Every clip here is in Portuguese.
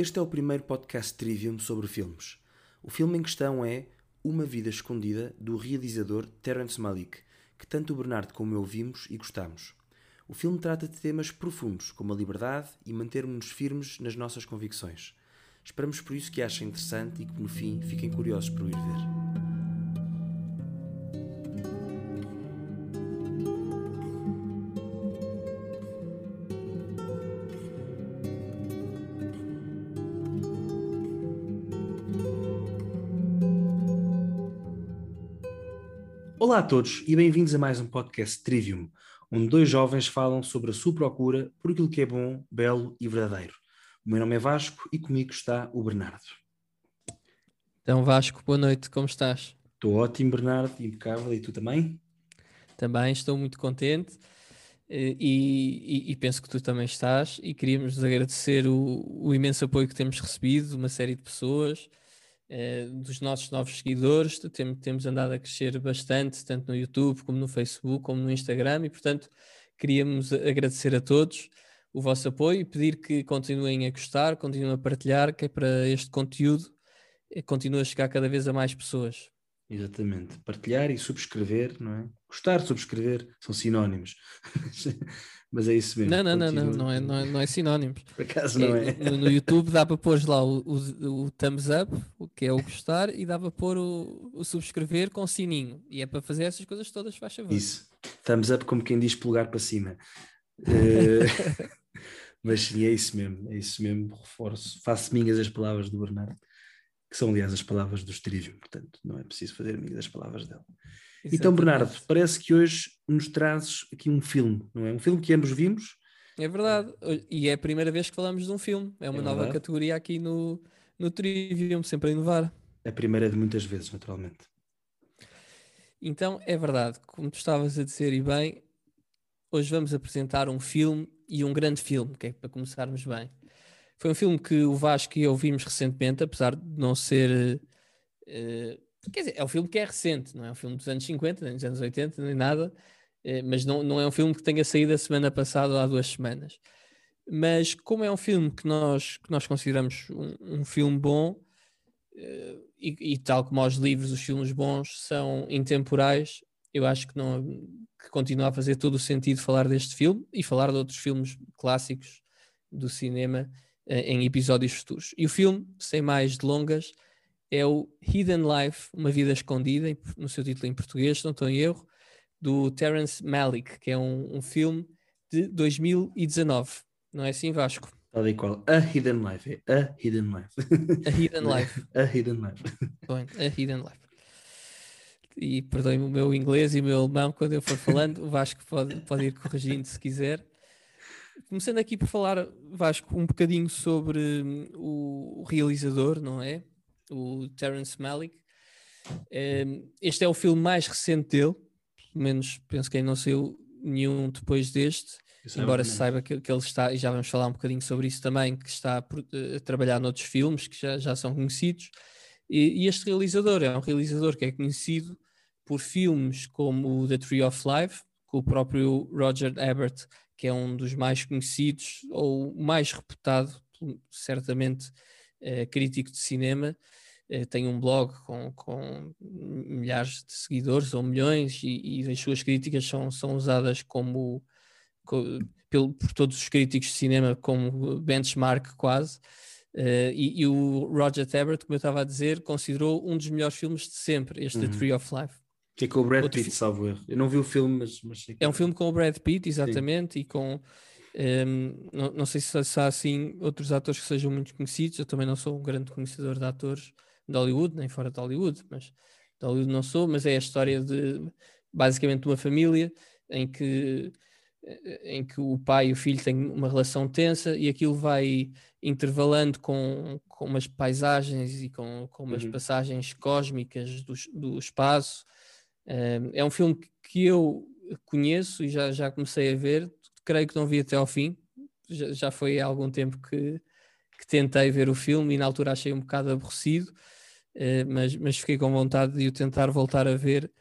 Este é o primeiro podcast Trivium sobre filmes. O filme em questão é Uma Vida Escondida, do realizador Terrence Malick, que tanto o Bernardo como eu vimos e gostamos. O filme trata de temas profundos, como a liberdade e mantermos-nos firmes nas nossas convicções. Esperamos por isso que achem interessante e que no fim fiquem curiosos por ir ver. Olá a todos e bem-vindos a mais um podcast Trivium, onde dois jovens falam sobre a sua procura por aquilo que é bom, belo e verdadeiro. O meu nome é Vasco e comigo está o Bernardo. Então, Vasco, boa noite, como estás? Estou ótimo, Bernardo, impecável, e tu também? Também estou muito contente eh, e, e, e penso que tu também estás. E queríamos agradecer o, o imenso apoio que temos recebido uma série de pessoas dos nossos novos seguidores, tem, temos andado a crescer bastante, tanto no YouTube como no Facebook, como no Instagram, e portanto queríamos agradecer a todos o vosso apoio e pedir que continuem a gostar, continuem a partilhar, que é para este conteúdo eh, continue a chegar cada vez a mais pessoas. Exatamente, partilhar e subscrever, não é? Gostar, subscrever são sinónimos. Mas é isso mesmo. Não, não, não, não, não, é, não, é, não é sinónimos. Por acaso não é. é. No, no, YouTube dá para pôr lá o, o, o, thumbs up, o que é o gostar, e dá para pôr o, o subscrever com sininho. E é para fazer essas coisas todas, faz favor. Isso. Thumbs up como quem diz polegar para cima. uh, mas sim, é isso mesmo, é isso mesmo, reforço. Faço minhas as palavras do Bernardo, que são aliás as palavras do Trivium, portanto não é preciso fazer minhas as palavras dele. Exatamente. Então, Bernardo, parece que hoje nos trazes aqui um filme, não é? Um filme que ambos vimos. É verdade, e é a primeira vez que falamos de um filme, é uma é nova categoria aqui no, no Trivium, sempre a inovar. A primeira de muitas vezes, naturalmente. Então, é verdade, como tu estavas a dizer e bem, hoje vamos apresentar um filme e um grande filme, que é para começarmos bem. Foi um filme que o Vasco e eu vimos recentemente, apesar de não ser uh, Quer dizer, é um filme que é recente, não é um filme dos anos 50, nem dos anos 80, nem nada, eh, mas não, não é um filme que tenha saído a semana passada ou há duas semanas. Mas como é um filme que nós, que nós consideramos um, um filme bom, eh, e, e, tal como aos livros, os filmes bons são intemporais, eu acho que, não, que continua a fazer todo o sentido falar deste filme e falar de outros filmes clássicos do cinema eh, em episódios futuros. E o filme, sem mais delongas, é o Hidden Life, Uma Vida Escondida, no seu título em português, não estou em erro, do Terence Malick, que é um, um filme de 2019. Não é assim, Vasco? Tal e qual. A Hidden Life. É a Hidden Life. A Hidden Life. a Hidden Life. Bem, a Hidden Life. E perdoem-me o meu inglês e o meu alemão quando eu for falando. O Vasco pode, pode ir corrigindo se quiser. Começando aqui por falar, Vasco, um bocadinho sobre hum, o realizador, não é? O Terence Malick. Um, este é o filme mais recente dele, pelo menos penso que ainda não saiu nenhum depois deste, embora se saiba que, que, ele está, e já vamos falar um bocadinho sobre isso também, que está a, eh, a trabalhar noutros filmes que já, já são conhecidos. E, e, este realizador é um realizador que é conhecido por filmes como The Tree of Life, com o próprio Roger Ebert, que é um dos mais conhecidos ou mais reputado, certamente, é, crítico de cinema, é, tem um blog com, com, milhares de seguidores ou milhões e, e as suas críticas são, são usadas como, como pelo, por todos os críticos de cinema como benchmark quase. Uh, e, e, o Roger Ebert, como eu estava a dizer, considerou um dos melhores filmes de sempre, este uhum. The Tree of Life. Que é com o Brad Outro Pitt, salvo erro. Eu não vi o filme, mas. mas é um filme com o Brad Pitt, exatamente, Sim. e com um, não, não, sei se, se há assim outros atores que sejam muito conhecidos. Eu também não sou um grande conhecedor de atores de Hollywood, nem fora de Hollywood, mas de Hollywood não sou. Mas é a história de basicamente de uma família em que, em que o pai e o filho têm uma relação tensa e aquilo vai intervalando com, com umas paisagens e com, com umas uhum. passagens cósmicas do, do espaço. Um, é um filme que eu conheço e já, já comecei a ver creio que não vi até ao fim. Já, já foi há algum tempo que, que tentei ver o filme e na altura achei um bocado aborrecido, uh, mas, mas fiquei com vontade de o tentar voltar a ver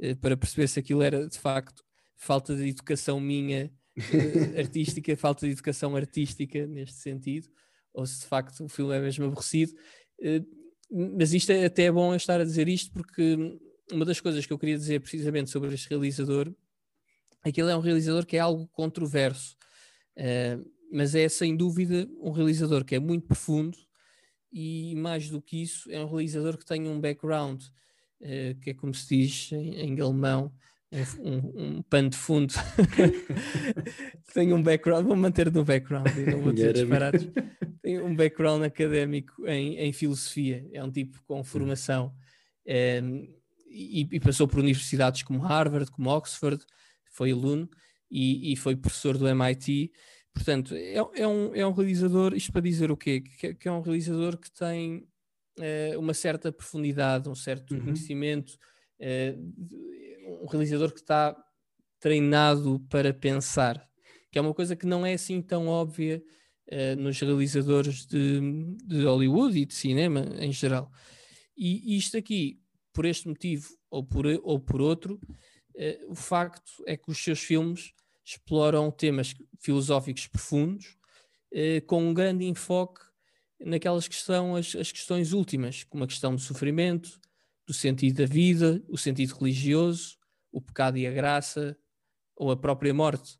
uh, para perceber se aquilo era de facto falta de educação minha uh, artística, falta de educação artística neste sentido, ou se de facto o filme é mesmo aborrecido. Mas isto é até bom estar a dizer isto porque uma das coisas que eu queria dizer precisamente sobre este realizador é que ele é um realizador que é algo controverso, uh, mas é sem dúvida um realizador que é muito profundo e mais do que isso é um realizador que tem um background uh, que é como se diz em, em alemão um, um, pano de fundo. Tem um background, vou manter no background não vou dizer disparados. Tem um background académico em, em filosofia é um tipo com hum. formação um, ehm, e, e, passou por universidades como Harvard, como Oxford foi aluno e, e foi professor do MIT portanto é, é, um, é um realizador, isto para dizer o quê? que, que é um realizador que tem uh, uma certa profundidade um certo uhum. conhecimento uh, um realizador que está treinado para pensar, que é uma coisa que não é assim tão óbvia uh, nos realizadores de, de, Hollywood e de cinema em geral. E isto aqui, por este motivo ou por, ou por outro, o facto é que os seus filmes exploram temas filosóficos profundos uh, com um grande enfoque naquelas que são as, as questões últimas, como a questão do sofrimento, do sentido da vida, o sentido religioso, o pecado e a graça, ou a própria morte.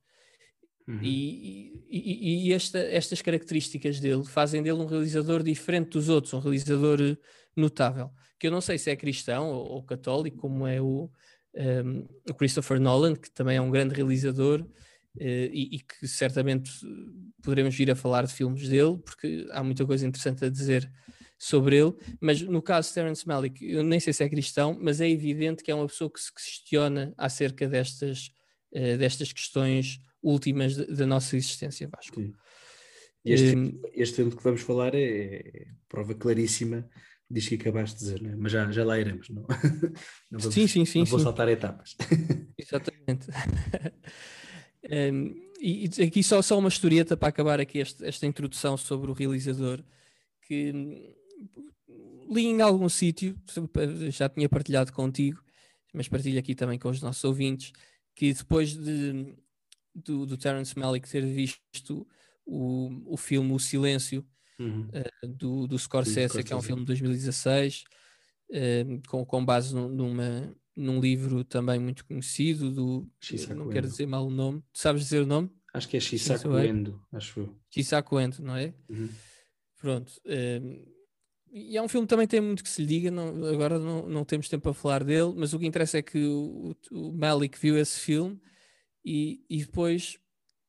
Uhum. E, e, e esta, estas características dele fazem dele um realizador diferente dos outros, um realizador eh, notável. Que eu não sei se é cristão ou, ou católico, como é o, um, o, Christopher Nolan, que também é um grande realizador uh, e, e, que certamente poderemos vir a falar de filmes dele, porque há muita coisa interessante a dizer sobre ele, mas no caso de Terence Malick, eu nem sei se é cristão, mas é evidente que é uma pessoa que se questiona acerca destas, uh, destas questões últimas da nossa existência, Vasco. Sim. Este, um, este filme que vamos falar é, é prova claríssima diz que acabaste de dizer, né? mas já, já lá iremos. Não, não vamos, sim, sim, sim. Não vou sim. saltar etapas. Exatamente. um, e, e aqui só, só uma historieta para acabar aqui este, esta introdução sobre o realizador, que li em algum sítio, já tinha partilhado contigo, mas partilho aqui também com os nossos ouvintes, que depois de, do, do Terence Malick ter visto o, o filme O Silêncio uhum. uh, do, do Scorsese, Scorsese, que é um filme de 2016, uh, eh, com, com base num, numa, num livro também muito conhecido do não quero dizer mal o nome, sabes dizer o nome? Acho que é Shisaku Endo, acho eu. Shisaku Endo, não é? Uhum. Pronto. Uh, e é um filme que também tem muito que se lhe diga, não, agora não, não temos tempo para falar dele, mas o que interessa é que o, o Malik viu esse filme e, e depois,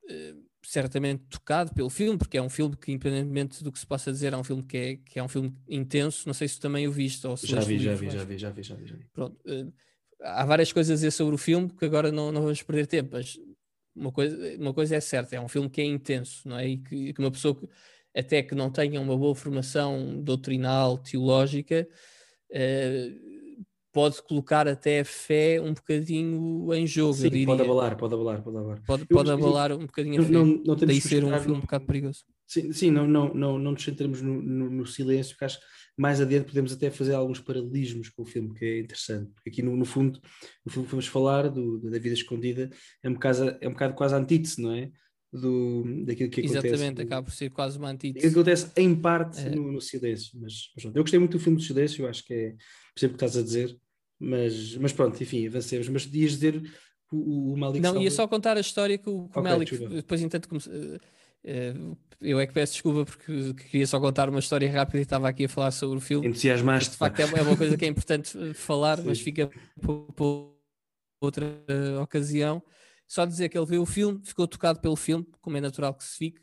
uh, certamente tocado pelo filme, porque é um filme que, independentemente do que se possa dizer, é um filme que é, que é um filme intenso. Não sei se tu também o viste. Ou se já, vi, já, vi, já vi, já vi, já vi, já vi. Pronto, uh, há várias coisas a dizer sobre o filme que agora não, não vamos perder tempo, mas uma coisa, uma coisa é certa, é um filme que é intenso, não é? E que, que uma pessoa que até que não tenham uma boa formação doutrinal, teológica, uh, pode colocar até a fé um bocadinho em jogo. Sim, pode abalar, pode abalar, pode abalar. Pode, pode abalar um bocadinho a fé. Não, não Daí ser um filme um bocado perigoso. Sim, sim não, não, não, não nos centramos no, no, no, silêncio, porque acho que mais adiante podemos até fazer alguns paralelismos com o filme, que é interessante. Porque aqui, no, no fundo, o filme que vamos falar, do, da vida escondida, é um, bocado, é um bocado quase antítese, não é? do, daquilo que acontece. Exatamente, acaba por ser quase uma antítese. Acontece em parte é. no, no, silêncio, mas, mas eu gostei muito do filme do silêncio, acho que é percebo o que estás a dizer, mas, mas pronto, enfim, avancemos. Mas dias dizer o, o Malik Não, Salva... ia só contar a história que o, que okay, o Malik, depois entanto como, uh, uh, eu é que peço desculpa porque queria só contar uma história rápida e estava aqui a falar sobre o filme. Entusiasmaste. De facto é, é uma coisa que é importante eh, falar, Sim. mas fica para outra uh, ocasião. Só dizer que ele viu o filme, ficou tocado pelo filme, como é natural que se fique,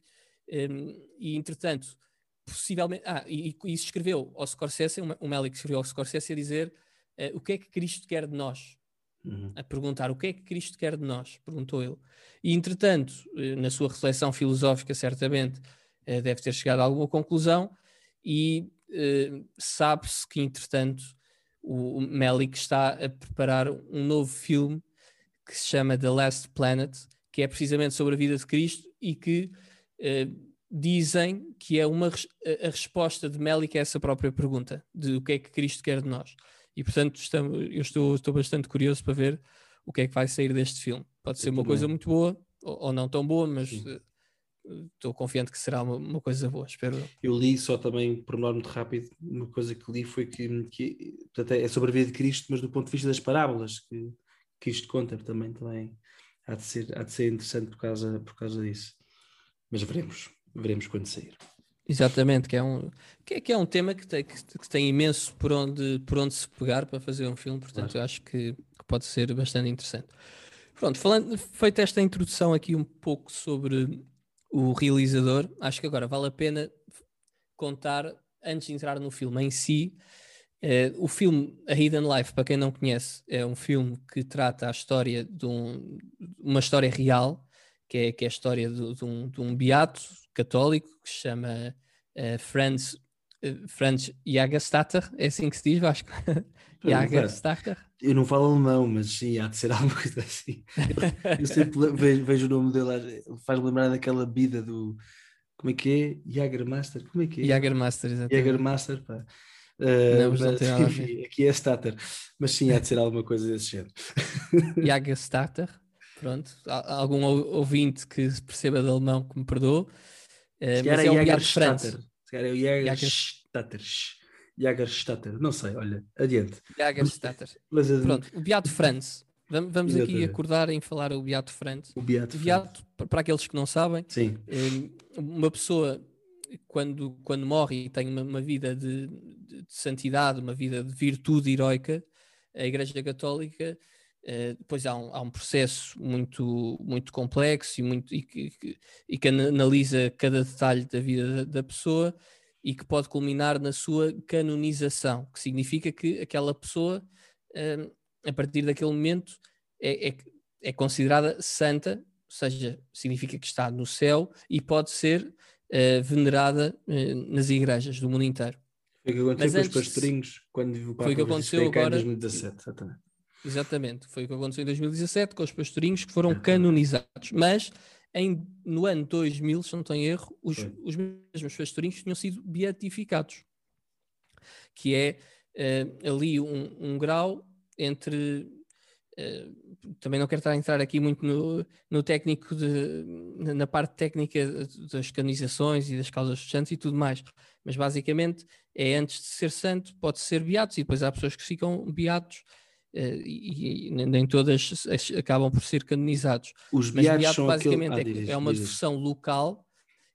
um, e entretanto, possivelmente. Ah, e, e isso escreveu ao Scorsese, o Melick escreveu ao Scorsese a dizer uh, o que é que Cristo quer de nós. Uhum. A perguntar o que é que Cristo quer de nós, perguntou ele. E entretanto, eh, na sua reflexão filosófica, certamente uh, deve ter chegado a alguma conclusão, e uh, sabe-se que entretanto o, o Melick está a preparar um novo filme que se chama The Last Planet, que é precisamente sobre a vida de Cristo e que dizem que é uma a, a resposta de Melick a essa própria pergunta, de o que é que Cristo quer de nós. E portanto, estamos, eu estou, estou bastante curioso para ver o que é que vai sair deste filme. Pode ser uma coisa muito boa ou, ou não tão boa, mas uh, estou confiante que será uma, uma, coisa boa, espero. Eu li só também, por nome muito rápido, uma coisa que li foi que, que portanto, é sobre a vida de Cristo, mas do ponto de vista das parábolas que Cristo conta também, também há de ser, há de ser interessante por causa, por causa disso. Mas veremos, veremos quando sair. Exatamente, que é um, que é, que é um tema que tem, que, tem imenso por onde, por onde se pegar para fazer um filme, portanto claro. eu acho que, que, pode ser bastante interessante. Pronto, falando, feita esta introdução aqui um pouco sobre o realizador, acho que agora vale a pena contar, antes de entrar no filme em si, eh, o filme A Hidden Life, para quem não conhece, é um filme que trata a história de um, uma história real, que é, que é a história de, de, um, de um beato católico que se chama uh, Franz, uh, Franz Jagestatter, é assim que se diz, Vasco? Jagestatter. Eu não falo alemão, mas sim, há de ser alguma coisa assim. Eu, eu sempre vejo, vejo, o nome dele, faz-me lembrar daquela vida do. Como é que é? Jagermaster? Como é que é? Jagermaster, exatamente. Jagermaster, pá. Uh, não, mas, não enfim, aqui é Statter, mas sim, há de ser alguma coisa desse género. Jagestatter, pronto. Algum ouvinte que perceba de alemão que me perdoe. Uh, mas é o Jagerstatter. Se calhar é o Jagerstatter. Jagerstatter, não sei, olha, adiante. Jagerstatter. Mas, mas, Pronto, o Beato Franz. Vamos, vamos aqui acordar em falar o Beato Franz. O Beato, Beato para aqueles que não sabem, Sim. Eh, uma pessoa quando, quando morre e tem uma, uma vida de, de, de, santidade, uma vida de virtude heroica, a Igreja Católica Uh, depois há um, há um, processo muito, muito complexo e, muito, e, que, e que analisa cada detalhe da vida da, pessoa e que pode culminar na sua canonização, que significa que aquela pessoa, uh, a partir daquele momento, é, é, é, considerada santa, ou seja, significa que está no céu e pode ser uh, venerada nas igrejas do mundo inteiro. Foi o que aconteceu Mas com antes, os pastorinhos quando o Papa foi o que aconteceu agora, em 2017, exatamente Exatamente, foi o que aconteceu em 2017 com os pastorinhos que foram canonizados. Mas em, no ano 2000, se não tenho erro, os, os mesmos pastorinhos tinham sido beatificados, que é uh, ali um, um, grau entre. Uh, também não quero estar a entrar aqui muito no, no técnico, de, na parte técnica das canonizações e das causas dos santos e tudo mais, mas basicamente é antes de ser santo, pode ser beatos, e depois há pessoas que ficam beatos e, e, nem todas acabam por ser canonizados. Os Mas beato basicamente ah, é, é, uma devoção local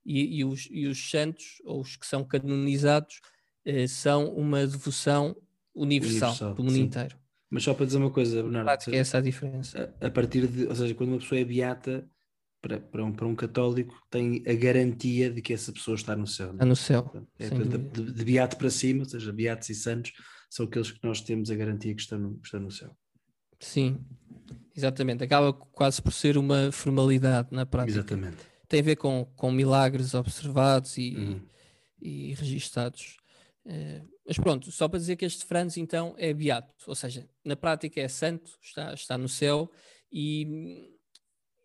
e, e, os, e, os, santos, ou os que são canonizados, uh, são uma devoção universal, universal do mundo sim. inteiro. Mas só para dizer uma coisa, Bernardo. Prática, seja, é essa a diferença. A, a, partir de, ou seja, quando uma pessoa é beata, para, para, um, para um católico, tem a garantia de que essa pessoa está no céu. Está no céu. É, de, de, de, beato para cima, ou seja, beatos e santos, são aqueles que nós temos a garantia que estão no, estão no céu. Sim, exatamente. Acaba quase por ser uma formalidade na prática. Exatamente. Tem a ver com, com milagres observados e, uhum. e registados. Uh, mas pronto, só para dizer que este Franz então é beato, ou seja, na prática é santo, está, está no céu e,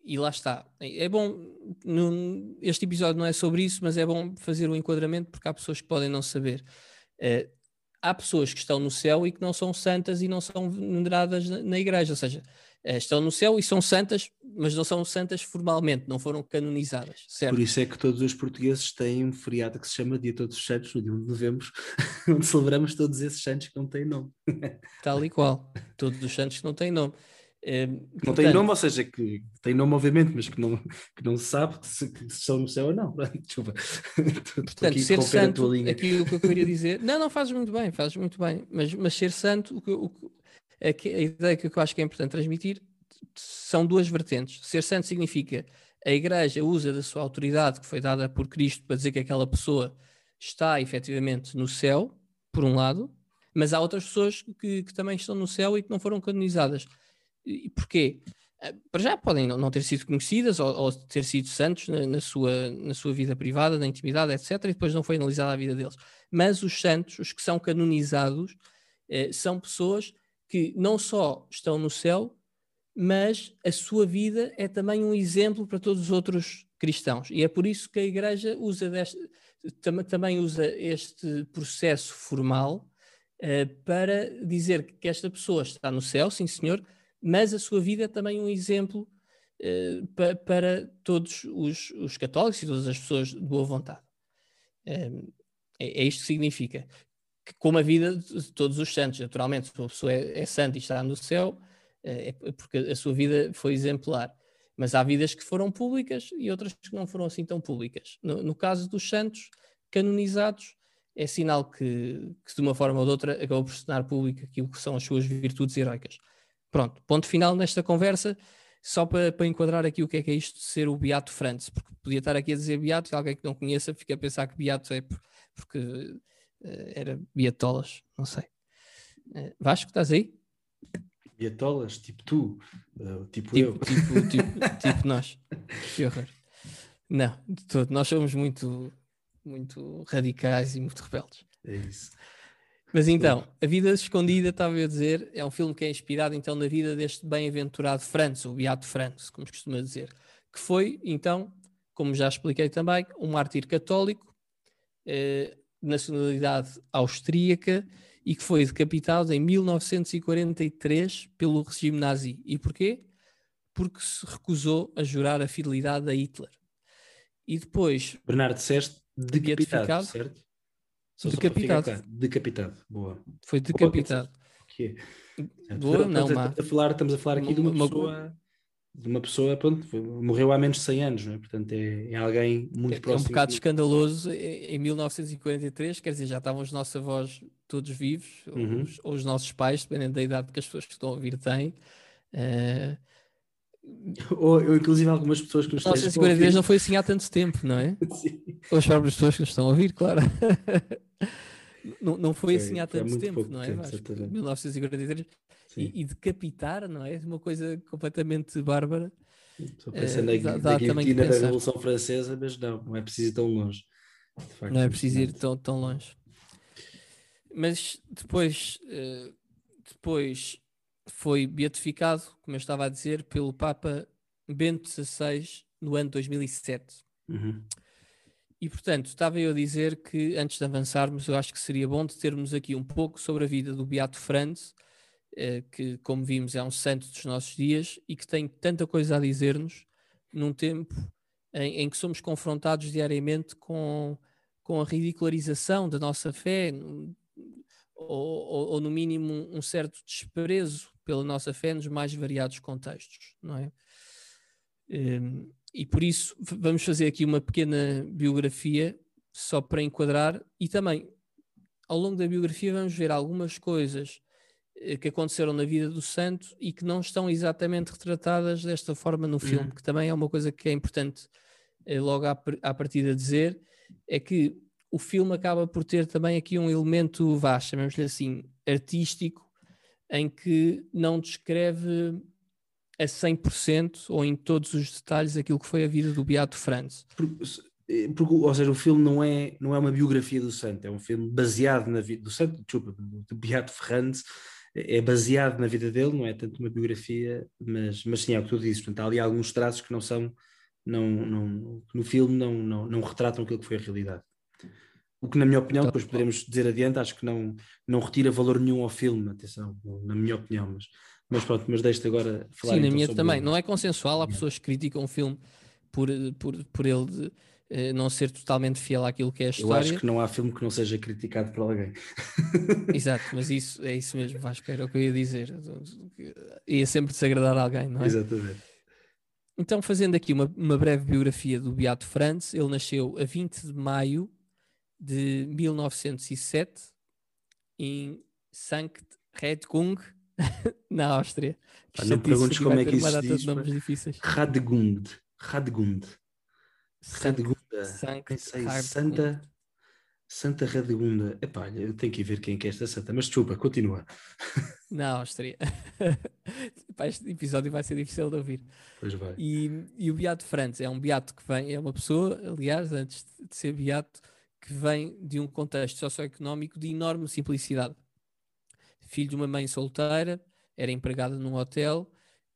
e lá está. É bom, no, este episódio não é sobre isso, mas é bom fazer o um enquadramento porque há pessoas que podem não saber. Uh, há pessoas que estão no céu e que não são santas e não são veneradas na, na igreja, ou seja, eh, estão no céu e são santas, mas não são santas formalmente, não foram canonizadas, certo? Por isso é que todos os portugueses têm um feriado que se chama Dia Todos os Santos, no dia 1 de novembro, onde celebramos todos esses santos que não têm nome. Tal e qual, todos os santos que não têm nome. É, não portanto, tem nome, ou seja, que tem nome, obviamente, mas que não, que não se sabe se, se estão no céu ou não. Desculpa. Portanto, ser santo, aquilo que eu queria dizer, não, não fazes muito bem, fazes muito bem, mas, mas ser santo, o que, o, a, a ideia que eu acho que é importante transmitir são duas vertentes. Ser santo significa a Igreja usa da sua autoridade que foi dada por Cristo para dizer que aquela pessoa está efetivamente no céu, por um lado, mas há outras pessoas que, que também estão no céu e que não foram canonizadas. E porquê? Eh, para já podem não ter sido conhecidas ou, ou ter sido santos na, na, sua, na sua vida privada, na intimidade, etc., e depois não foi analisada a vida deles. Mas os santos, os que são canonizados, eh, são pessoas que não só estão no céu, mas a sua vida é também um exemplo para todos os outros cristãos. E é por isso que a Igreja usa deste, tam, também usa este processo formal eh, para dizer que esta pessoa está no céu, sim senhor, mas a sua vida é também um exemplo uh, pa, para todos os, os, católicos e todas as pessoas de boa vontade. Um, é, é, isto que significa. Que, como a vida de todos os santos, naturalmente, se uma pessoa é, é santa e está no céu, uh, é porque a sua vida foi exemplar. Mas há vidas que foram públicas e outras que não foram assim tão públicas. No, no caso dos santos canonizados, é sinal que, que, de uma forma ou de outra acabou por se tornar público aquilo que são as suas virtudes heroicas. Pronto, ponto final nesta conversa, só para, para enquadrar aqui o que é que é isto de ser o Beato Frantz, porque podia estar aqui a dizer Beato e alguém que não conheça fica a pensar que Beato é porque uh, era Beatolas, não sei. Uh, Vasco, estás aí? Beatolas, tipo tu, uh, tipo, tipo, eu. Tipo, tipo, tipo nós. Que horror. Não, de todo. Nós somos muito muito radicais e muito rebeldes. É isso. Mas então, A Vida Escondida, estava a dizer, é um filme que é inspirado então na vida deste bem-aventurado Franz, o Beato Franz, como se costuma dizer, que foi então, como já expliquei também, um mártir católico, eh, de nacionalidade austríaca e que foi decapitado em 1943 pelo regime nazi. E porquê? Porque se recusou a jurar a fidelidade a Hitler. E depois. Bernardo, disseste Decapitado, certo? Só decapitado. decapitado, boa. Foi decapitado. Que é. Boa, não, estamos, a falar, estamos a falar aqui de uma, uma pessoa, de uma pessoa, pronto, morreu há menos de 100 anos, não é? Portanto, é, é alguém muito é, próximo. É um bocado de... escandaloso. Em 1943, quer dizer, já estavam os nossos avós todos vivos, uhum. ou, os, ou, os, nossos pais, dependendo da idade que as pessoas que estão a ouvir têm. Uh, ou, ou inclusive algumas pessoas que nos 1943 não foi assim há tanto tempo, não é? Sim. Ou as próprias pessoas que nos estão a ouvir, claro. não, não foi, foi assim há tanto tempo, não é? Tempo, 1943. E, e, decapitar, não é? Uma coisa completamente bárbara. Estou pensando é, na, dá, na guilhotina da Revolução Francesa, mas não, não é preciso ir tão longe. Facto, não é preciso ir tão, tão longe. Mas depois, uh, depois foi beatificado, como eu estava a dizer, pelo Papa Bento XVI no ano 2007. Uhum. E portanto, estava eu a dizer que antes de avançarmos, eu acho que seria bom de termos aqui um pouco sobre a vida do Beato Franz, eh, que, como vimos, é um santo dos nossos dias e que tem tanta coisa a dizer-nos num tempo em, em, que somos confrontados diariamente com, com a ridicularização da nossa fé, ou, ou, ou, no mínimo um certo desprezo pela nossa fé nos mais variados contextos, não é? Um, e por isso vamos fazer aqui uma pequena biografia só para enquadrar e também ao longo da biografia vamos ver algumas coisas eh, que aconteceram na vida do santo e que não estão exatamente retratadas desta forma no filme, uhum. que também é uma coisa que é importante eh, logo à, à partida dizer, é que o filme acaba por ter também aqui um elemento, vá, chamemos-lhe assim, artístico, em que não descreve a 100% ou em todos os detalhes aquilo que foi a vida do Beato Franz. Porque, porque, ou seja, o filme não é, não é uma biografia do santo, é um filme baseado na vida do santo, desculpa, do Beato Franz, é baseado na vida dele, não é tanto uma biografia, mas, mas sim, é o que tu dizes, portanto, há ali alguns traços que não são, não, não, no filme não, não, não retratam aquilo que foi a realidade. O que, na minha opinião, depois poderemos dizer adiante, acho que não, não retira valor nenhum ao filme, atenção, na minha opinião, mas, mas pronto, mas deixe-te agora falar. Sim, na então minha também. Não é consensual, há pessoas que criticam o filme por, por, por ele de, eh, não ser totalmente fiel àquilo que é a história. Eu acho que não há filme que não seja criticado por alguém. Exato, mas isso é isso mesmo, acho que era o que eu ia dizer. Ia sempre desagradar alguém, não é? Exatamente. Então, fazendo aqui uma, uma breve biografia do Beato Franz, ele nasceu a 20 de maio de 1907 em Sankt Redgung, na Áustria. Ah, não perguntes como é que isso se diz. Nomes difíceis. Radegund. Radegund. Radegunda. Sankt Santa... Santa Radegunda. Epá, eu tenho que ir ver quem é, é esta santa, mas desculpa, continua. Na Áustria. este episódio vai ser difícil de ouvir. Pois vai. E, e o Beato Franz é um beato que vem, é uma pessoa, aliás, antes de ser beato, que vem de um contexto socioeconómico de enorme simplicidade. Filho de uma mãe solteira, era empregada num hotel,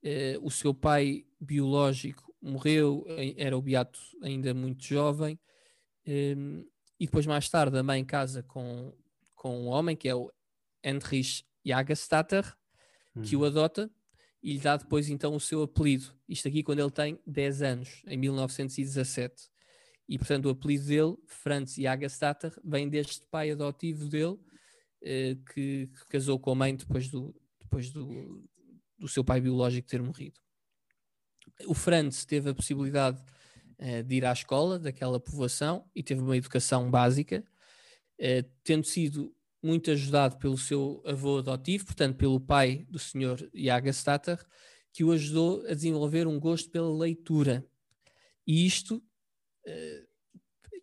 eh, o seu pai biológico morreu, era o beato ainda muito jovem, eh, e depois mais tarde a mãe casa com, com um homem que é o Heinrich Jagerstatter, que o uhum. adota, e lhe dá depois então o seu apelido. Isto aqui quando ele tem 10 anos, em 1917. E portanto o apelido dele, Franz Jagerstatter, vem deste pai adotivo dele, eh, que, que, casou com a mãe depois, do, depois do, do seu pai biológico ter morrido. O Franz teve a possibilidade eh, de ir à escola daquela povoação e teve uma educação básica, eh, tendo sido muito ajudado pelo seu avô adotivo, portanto, pelo pai do senhor Jagerstatter, que o ajudou a desenvolver um gosto pela leitura. E isto,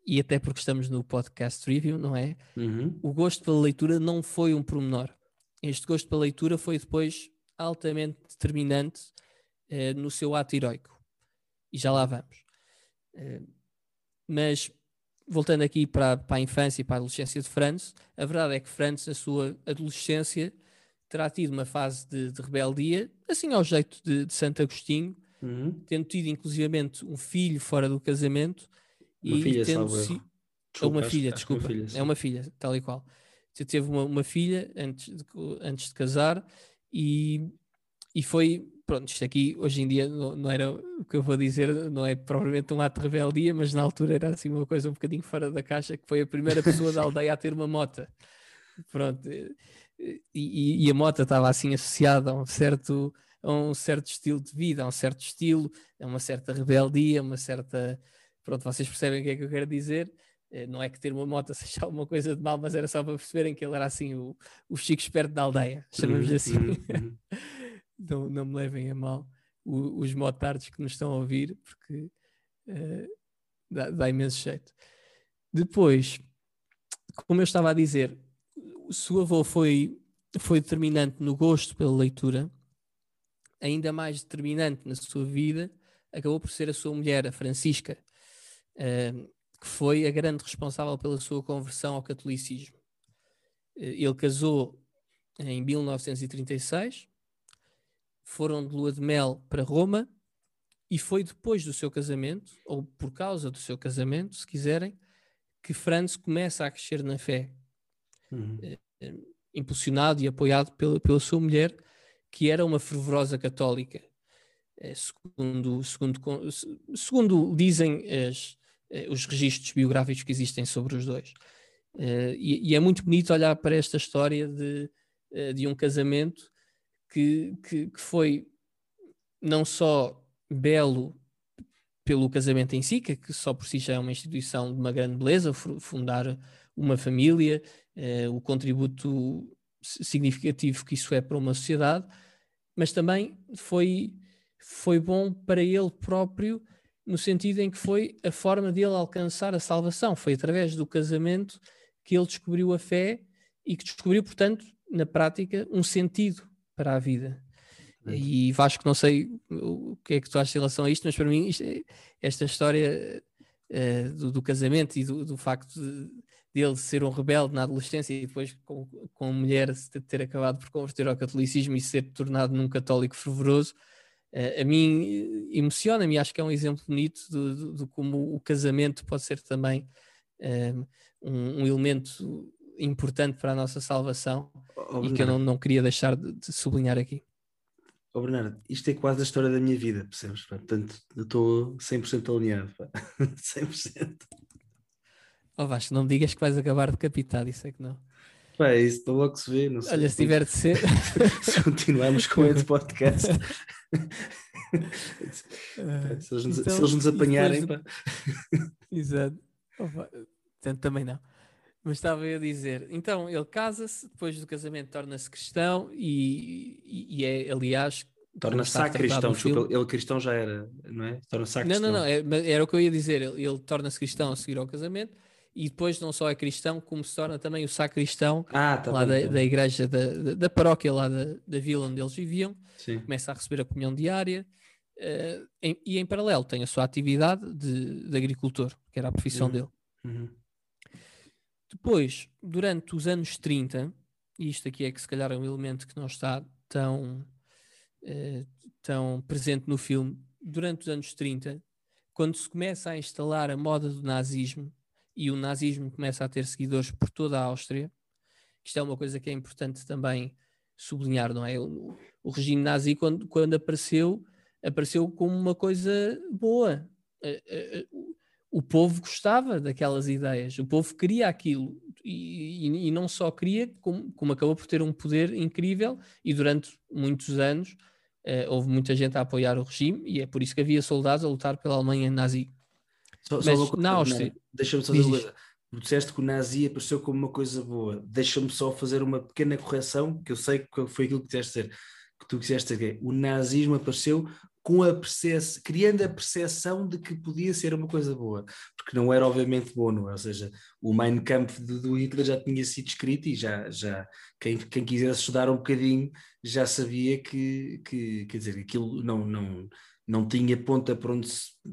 e até porque estamos no podcast review, não é? Uhum. O gosto pela leitura não foi um pormenor. Este gosto pela leitura foi depois altamente determinante uh, no seu ato heroico. E já lá vamos. Uh, mas voltando aqui para, para a infância e para a adolescência de Franz, a verdade é que Franz, na sua adolescência, terá tido uma fase de, de rebeldia, assim ao jeito de, de Santo Agostinho, uhum. tendo tido inclusivamente um filho fora do casamento uma e filha, tendo si... desculpa, uma filha, desculpa, uma filha, é uma filha, tal e qual. Teve uma, uma filha antes de, antes de casar e, e foi pronto, isto aqui hoje em dia não, não, era o que eu vou dizer, não é propriamente um ato de rebeldia, mas na altura era assim uma coisa um bocadinho fora da caixa, que foi a primeira pessoa da aldeia a ter uma mota. Pronto, e, e, e a moto estava assim associada a um certo a um certo estilo de vida, a um certo estilo, a uma certa rebeldia, uma certa. Pronto, vocês percebem o que é que eu quero dizer. Eh, não é que ter uma moto seja alguma coisa de mal, mas era só para perceberem que ele era assim o, o chico esperto da aldeia, uhum, assim. Uhum, uhum. não, não me levem a mal o, os motards que nos estão a ouvir, porque uh, dá, dá imenso jeito. Depois, como eu estava a dizer, o seu avô foi, foi determinante no gosto pela leitura, ainda mais determinante na sua vida, acabou por ser a sua mulher, a Francisca, uh, que foi a grande responsável pela sua conversão ao catolicismo. Uh, ele casou em 1936 foram de lua de mel para Roma e foi depois do seu casamento, ou por causa do seu casamento, se quiserem, que Franz começa a crescer na fé, uhum. eh, impulsionado e apoiado pela, pela sua mulher, que era uma fervorosa católica. Eh, segundo, segundo, segundo dizem as, eh, os registros biográficos que existem sobre os dois. Uh, e, e, é muito bonito olhar para esta história de, de um casamento que, que, que foi não só belo pelo casamento em si, que, só por si já é uma instituição de uma grande beleza, fundar uma família, eh, o contributo significativo que isso é para uma sociedade, mas também foi, foi bom para ele próprio, no sentido em que foi a forma dele alcançar a salvação. Foi através do casamento que ele descobriu a fé e que descobriu, portanto, na prática, um sentido para a vida. E Vasco, não sei o que é que tu achas em relação a isto, mas para mim isto, é, esta história uh, do, do, casamento e do, do facto de, dele ser um rebelde na adolescência e depois com, com a mulher ter acabado por converter ao catolicismo e ser tornado num católico fervoroso, uh, a mim emociona-me acho que é um exemplo bonito de, de, como o casamento pode ser também uh, um, um elemento importante para a nossa salvação oh, e que eu não, não queria deixar de, de sublinhar aqui. Oh, Bernardo, isto é quase a história da minha vida, percebes? Pá? Portanto, eu estou 100% alinhado. Pá. 100%. Oh Vasco, não me digas que vais acabar decapitado, isso é que não. Pá, é isso para logo se vê. Não sei. Olha, se tiver de ser. se continuarmos com esse podcast. se, eles nos, então, se eles nos apanharem. Depois... Exato. Oh, também não. Mas estava eu a dizer, então ele casa-se, depois do casamento torna-se cristão e, e, e, é, aliás. Torna-se sacristão, desculpa, ele cristão já era, não é? Torna-se sacristão. Não, não, não, é, era o que eu ia dizer, ele, ele torna-se cristão a seguir ao casamento e depois não só é cristão, como se torna também o sacristão ah, tá lá bem, da, tá da, igreja, da, da, da, paróquia lá da, da vila onde eles viviam, Sim. começa a receber a comunhão diária. Uh, em, e em paralelo tem a sua atividade de, de agricultor, que era a profissão uhum. dele. Uhum. Depois, durante os anos 30, e isto aqui é que se calhar é um elemento que não está tão, uh, tão presente no filme, durante os anos 30, quando se começa a instalar a moda do nazismo e o nazismo começa a ter seguidores por toda a Áustria, isto é uma coisa que é importante também sublinhar, não é? O, o regime nazi, quando, quando apareceu, apareceu como uma coisa boa. O povo gostava daquelas ideias, o povo queria aquilo e, e, e não só queria, como, como, acabou por ter um poder incrível e durante muitos anos uh, houve muita gente a apoiar o regime e é por isso que havia soldados a lutar pela Alemanha nazi. Só, Mas só na Áustria. Deixa-me só dizer uma coisa. Disseste que o nazi apareceu como uma coisa boa. Deixa-me só fazer uma pequena correção, que eu sei que foi aquilo que quiseste dizer. Que tu quiseste dizer. O nazismo apareceu com a percepção, criando a percepção de que podia ser uma coisa boa, porque não era obviamente bom, não é? Ou seja, o Mein Kampf do Hitler já tinha sido escrito e já, já quem, quem quisesse estudar um bocadinho já sabia que, que quer dizer, aquilo não, não, não tinha ponta para onde,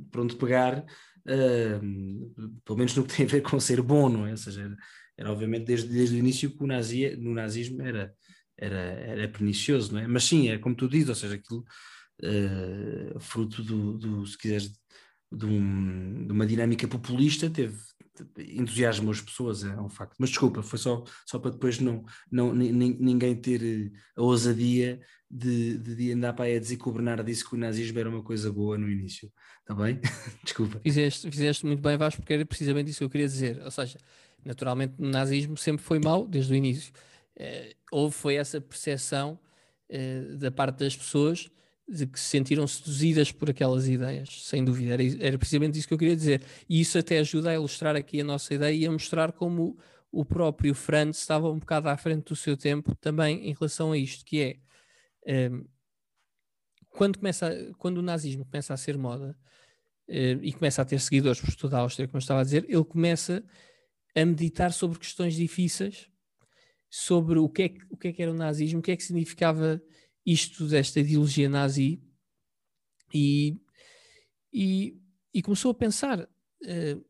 para onde pegar, uh, pelo menos no que tem a ver com ser bom, não é? Ou seja, era, era obviamente desde, desde o início que o nazi, no nazismo era, era, era pernicioso, não é? Mas sim, é como tu dizes, ou seja, aquilo uh, fruto do, do, se quiseres, de, um, de, uma dinâmica populista, teve entusiasmo as pessoas, é um facto. Mas desculpa, foi só, só para depois não, não, ninguém ter eh, a ousadia de, de andar para aí a dizer que o Bernardo disse que o nazismo era uma coisa boa no início. Está bem? desculpa. Fizeste, fizeste muito bem, Vasco, porque era precisamente isso que eu queria dizer. Ou seja, naturalmente o nazismo sempre foi mau desde o início. Uh, houve foi essa percepção uh, da parte das pessoas de que se sentiram seduzidas por aquelas ideias, sem dúvida. Era, era, precisamente isso que eu queria dizer. E isso até ajuda a ilustrar aqui a nossa ideia e a mostrar como o próprio Franz estava um bocado à frente do seu tempo também em relação a isto, que é um, ehm, quando, começa, quando o nazismo começa a ser moda um, eh, e começa a ter seguidores por toda a Áustria, como eu estava a dizer, ele começa a meditar sobre questões difíceis, sobre o que é, o que, é que era o nazismo, o que é que significava isto desta ideologia nazi e, e, e começou a pensar uh,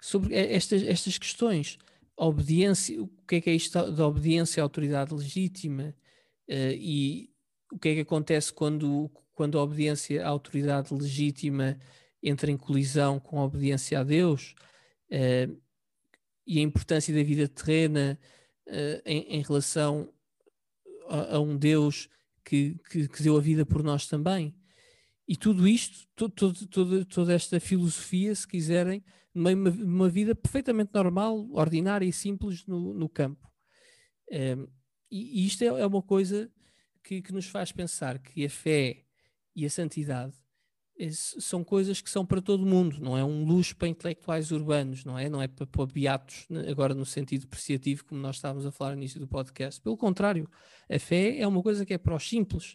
sobre estas, estas questões. Obediência, o que é que é isto da obediência à autoridade legítima uh, e o que é que acontece quando, quando a obediência à autoridade legítima entra em colisão com a obediência a Deus uh, e a importância da vida terrena em, em, relação a, a um Deus que, que, que, deu a vida por nós também. E tudo isto, todo, todo, toda esta filosofia, se quiserem, numa uma vida perfeitamente normal, ordinária e simples no, no campo. Ehm, e, e, isto é, é uma coisa que, que, nos faz pensar que a fé e a santidade são coisas que são para todo mundo, não é um luxo para intelectuais urbanos, não é? Não é para, para beatos, né, agora no sentido depreciativo, como nós estávamos a falar no início do podcast. Pelo contrário, a fé é uma coisa que é para os simples.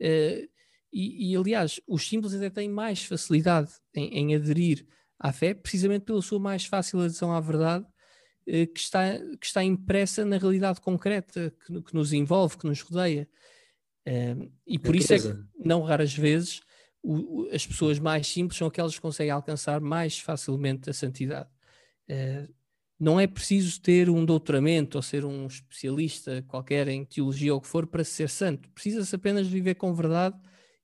Uh, e, e, aliás, os simples até têm mais facilidade em, em, aderir à fé, precisamente pela sua mais fácil adesão à verdade, uh, que, está, que está impressa na realidade concreta que, que nos envolve, que nos rodeia. Uh, e por isso é que, não raras vezes, o, as pessoas mais simples são aquelas que conseguem alcançar mais facilmente a santidade. Uh, não é preciso ter um doutoramento ou ser um especialista qualquer em teologia ou o que for para ser santo. Precisa-se apenas viver com verdade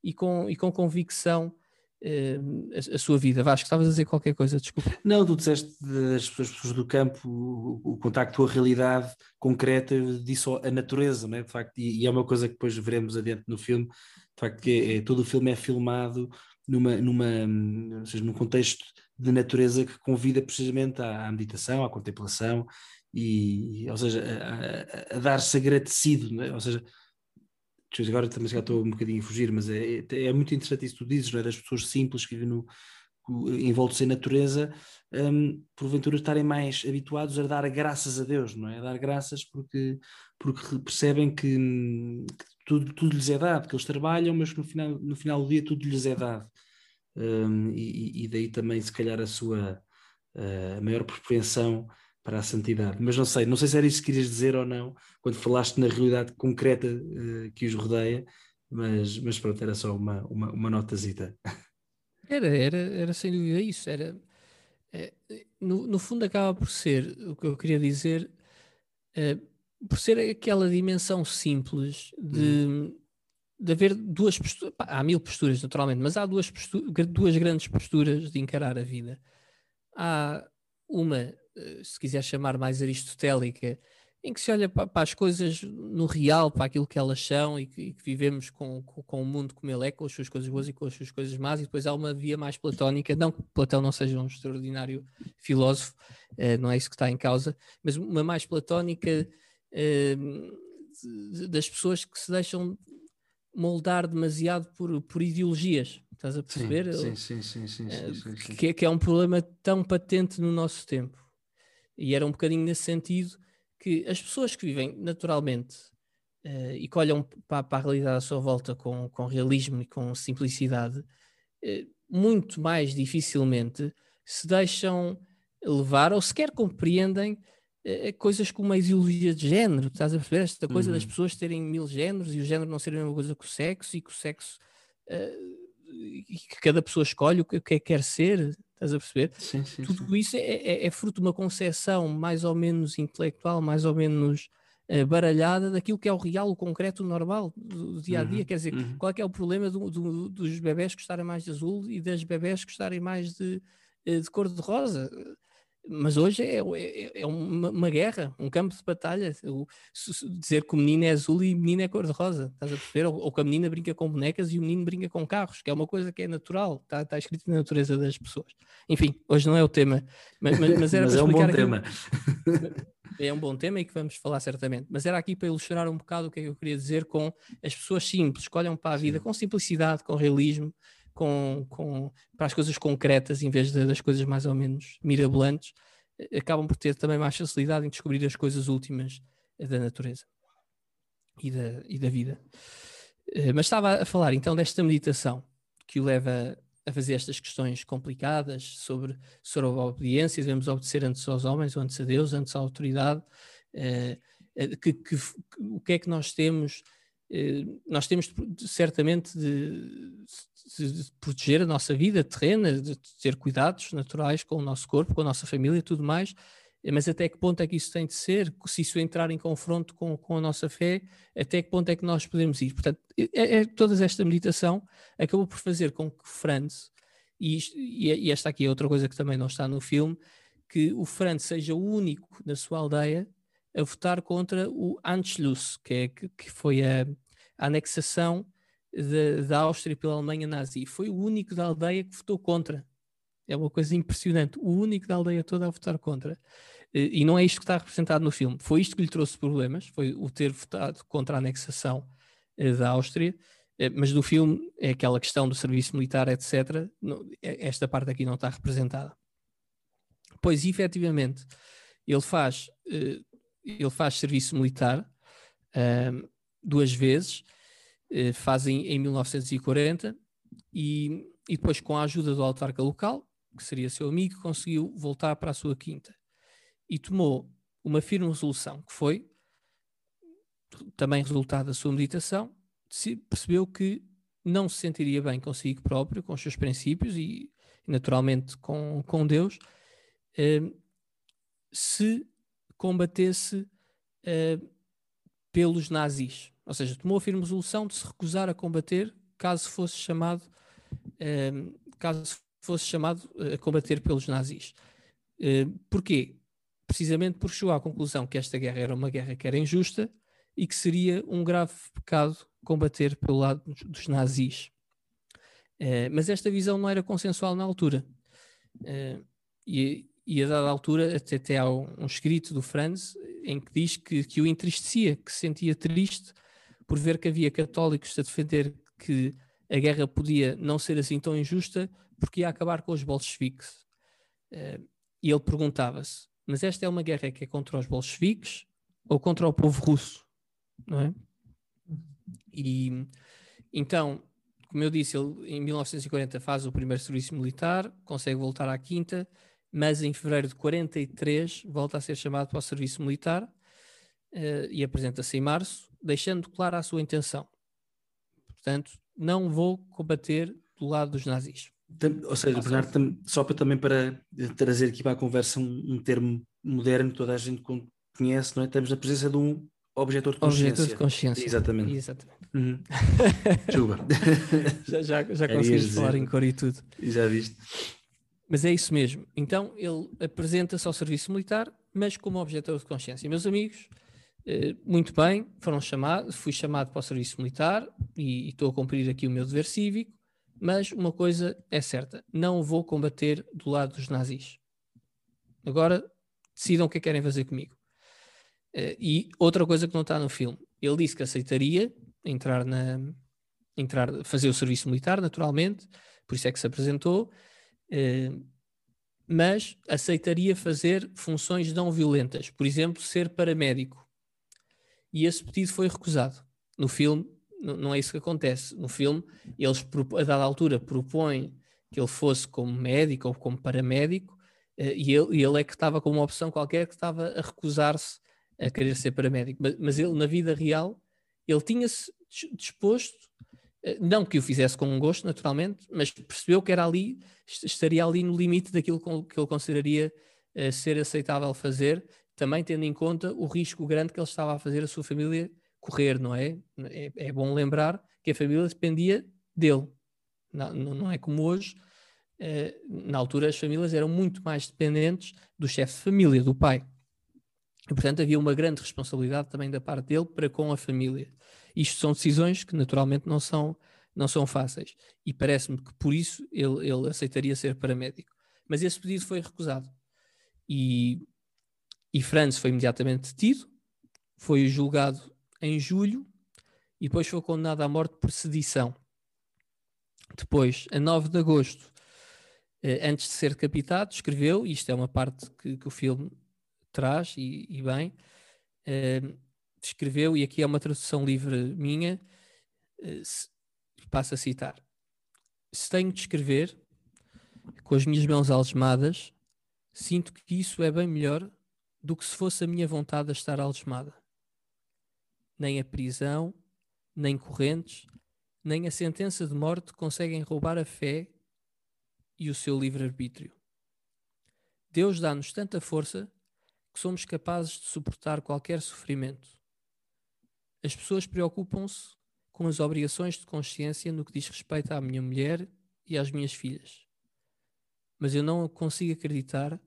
e com, e com convicção uh, a, a, sua vida. Vasco, estavas a dizer qualquer coisa, desculpa. Não, tu disseste das pessoas do campo, o, o contacto a realidade concreta, disso a natureza, não é? de facto, e, e, é uma coisa que depois veremos adiante no filme, facto que é, é, todo o filme é filmado numa, numa, seja, num contexto de natureza que convida precisamente à, meditação, à contemplação e, ou seja, a, a, a dar-se agradecido, é? ou seja, agora também já estou um bocadinho a fugir, mas é, é, é muito interessante isso que tu dizes, não é? das pessoas simples que vivem no, envoltos em natureza, um, porventura estarem mais habituados a dar graças a Deus, não é? A dar graças porque, porque percebem que, que tudo, tudo lhes é dado, que eles trabalham, mas que no final, no final do dia tudo lhes é dado. Um, e, e, daí também, se calhar, a sua uh, maior propensão para a santidade. Mas não sei, não sei se era isso que querias dizer ou não, quando falaste na realidade concreta uh, que os rodeia, mas, mas pronto, era só uma, uma, uma notazita. Era, era, era sem dúvida isso. Era, é, no, no fundo, acaba por ser o que eu queria dizer, por ser aquela dimensão simples de, uhum. de haver duas posturas. Há mil posturas, naturalmente, mas há duas, duas grandes posturas de encarar a vida. Há uma, eh, se quiser chamar mais aristotélica, em que se olha para, para, as coisas no real, para aquilo que elas são e que, e que vivemos com, com, com, o mundo como ele é, com as suas coisas boas e com as suas coisas más, e depois há uma via mais platónica, não que Platão não seja um extraordinário filósofo, uh, não é isso que está em causa, mas uma mais platónica das pessoas que se deixam moldar demasiado por, por ideologias, estás a perceber? Sim, sim, sim, sim, sim, sim, sim. Que, que é um problema tão patente no nosso tempo. E era um bocadinho nesse sentido que as pessoas que vivem naturalmente uh, e que olham para, para, a realidade à sua volta com, com realismo e com simplicidade, uh, muito mais dificilmente se deixam levar ou sequer compreendem uh, coisas como a ideologia de género. Estás a perceber? Esta coisa uhum. das pessoas terem mil géneros e o género não ser a mesma coisa que o sexo e que o sexo. e que cada pessoa escolhe o que, que é que quer ser, Estás a perceber? Sim, sim, Tudo sim. isso é, é, é, fruto de uma concepção mais ou menos intelectual, mais ou menos uh, baralhada daquilo que é o real, o concreto, o normal do dia a dia. Uhum, Quer dizer, uhum. qual é, é o problema do, do, dos bebés gostarem mais de azul e das bebés gostarem mais de, eh, de cor de rosa? Mas hoje é, é, é uma, uma, guerra, um campo de batalha. O, dizer que o menino é azul e o menino é cor-de-rosa, estás a perceber? Ou, ou, que a menina brinca com bonecas e o menino brinca com carros, que é uma coisa que é natural, está, está escrito na natureza das pessoas. Enfim, hoje não é o tema, mas, mas, mas era mas para é um bom tema. É um bom tema e que vamos falar certamente, mas era aqui para ilustrar um bocado o que é que eu queria dizer com as pessoas simples, que olham para a vida Sim. com simplicidade, com realismo, com, com, para as coisas concretas em vez de, das coisas mais ou menos mirabolantes, eh, acabam por ter também mais facilidade em descobrir as coisas últimas da natureza e da, e da vida. Eh, mas estava a falar então desta meditação que o leva a fazer estas questões complicadas sobre, sobre a obediência, devemos obedecer antes aos homens, ou antes a Deus, antes à autoridade, eh, que, que, o que é que nós temos eh, nós temos certamente de, de, de, proteger a nossa vida terrena, de ter cuidados naturais com o nosso corpo, com a nossa família e tudo mais, eh, mas até que ponto é que isso tem de ser? Se isso entrar em confronto com, com a nossa fé, até que ponto é que nós podemos ir? Portanto, é, é toda esta meditação acabou por fazer com que Franz, e, isto, e esta aqui é outra coisa que também não está no filme, que o Franz seja o único na sua aldeia a votar contra o Anschluss, que, é, que foi a, a anexação da Áustria pela Alemanha nazi. Foi o único da aldeia que votou contra. É uma coisa impressionante. O único da aldeia toda a votar contra. E não é isto que está representado no filme. Foi isto que lhe trouxe problemas, foi o ter votado contra a anexação eh, da Áustria. Eh, mas no filme é aquela questão do serviço militar, etc. Esta parte aqui não está representada. Pois, efetivamente, ele faz eh, ele faz serviço militar uh, duas vezes, uh, fazem em 1940 e, e depois com a ajuda do autarca local, que seria seu amigo, conseguiu voltar para a sua quinta e tomou uma firme resolução que foi também resultado da sua meditação, percebeu que não se sentiria bem consigo próprio, com os seus princípios e, naturalmente com, com Deus, eh, se combatesse uh, pelos nazis. Ou seja, tomou a firme resolução de se recusar a combater caso fosse chamado, uh, caso fosse chamado a combater pelos nazis. Uh, porquê? Precisamente porque chegou à conclusão que esta guerra era uma guerra que era injusta e que seria um grave pecado combater pelo lado dos nazis. Uh, mas esta visão não era consensual na altura. Uh, e, e a dada altura até, até há um, escrito do Franz em que diz que, que o entristecia, que se sentia triste por ver que havia católicos a defender que a guerra podia não ser assim tão injusta porque ia acabar com os bolcheviques. Uh, e ele perguntava-se, mas esta é uma guerra que é contra os bolcheviques ou contra o povo russo? Não é? E então, como eu disse, ele em 1940 faz o primeiro serviço militar, consegue voltar à quinta, mas em fevereiro de 43 volta a ser chamado para o serviço militar uh, e apresenta-se em março, deixando clara a sua intenção. Portanto, não vou combater do lado dos nazis. Ou seja, Bernardo, só para também para trazer aqui para a conversa um, um termo moderno que toda a gente conhece, não é? Estamos na presença de um objetor de consciência. Objetor de consciência. Exatamente. Exatamente. Uhum. Já já, já conseguiste falar em cor e tudo. Já viste. Mas é isso mesmo. Então ele apresenta-se ao serviço militar, mas como objetor de consciência. Meus amigos, Uh, muito bem, foram chamados, fui chamado para o serviço militar e, e estou a cumprir aqui o meu dever cívico, mas uma coisa é certa: não vou combater do lado dos nazis. Agora decidam o que é que querem fazer comigo. Uh, e outra coisa que não está no filme: ele disse que aceitaria entrar na. Entrar, fazer o serviço militar, naturalmente, por isso é que se apresentou, mas aceitaria fazer funções não violentas, por exemplo, ser paramédico. E esse pedido foi recusado. No filme, não é isso que acontece. No filme, eles, a dada altura, propõem que ele fosse como médico ou como paramédico, uh, e ele, ele é que estava com uma opção qualquer que estava a recusar-se a querer ser paramédico. Mas, mas ele, na vida real, ele tinha-se disposto, não que o fizesse com gosto, naturalmente, mas percebeu que era ali, estaria ali no limite daquilo que ele consideraria uh, ser aceitável fazer, também tendo em conta o risco grande que ele estava a fazer a sua família correr, não é? É, é bom lembrar que a família dependia dele. Não, não é como hoje. Uh, na altura, as famílias eram muito mais dependentes do chefe de família, do pai. E, portanto, havia uma grande responsabilidade também da parte dele para com a família. Isto são decisões que, naturalmente, não são, não são fáceis. E parece-me que, por isso, ele, ele aceitaria ser paramédico. Mas esse pedido foi recusado. E, e Franz foi imediatamente detido, foi julgado em julho e depois foi condenado à morte por sedição. Depois, a 9 de agosto, eh, antes de ser decapitado, escreveu, e isto é uma parte que, que o filme traz, e, e bem, eh, escreveu, e aqui é uma tradução livre minha, eh, passo a citar: Se tenho de escrever com as minhas mãos algemadas, sinto que isso é bem melhor do que se fosse a minha vontade a estar algemada nem a prisão, nem correntes, nem a sentença de morte conseguem roubar a fé e o seu livre-arbítrio. Deus dá-nos tanta força que somos capazes de suportar qualquer sofrimento. As pessoas preocupam-se com as obrigações de consciência no que diz respeito à minha mulher e às minhas filhas. Mas eu não consigo acreditar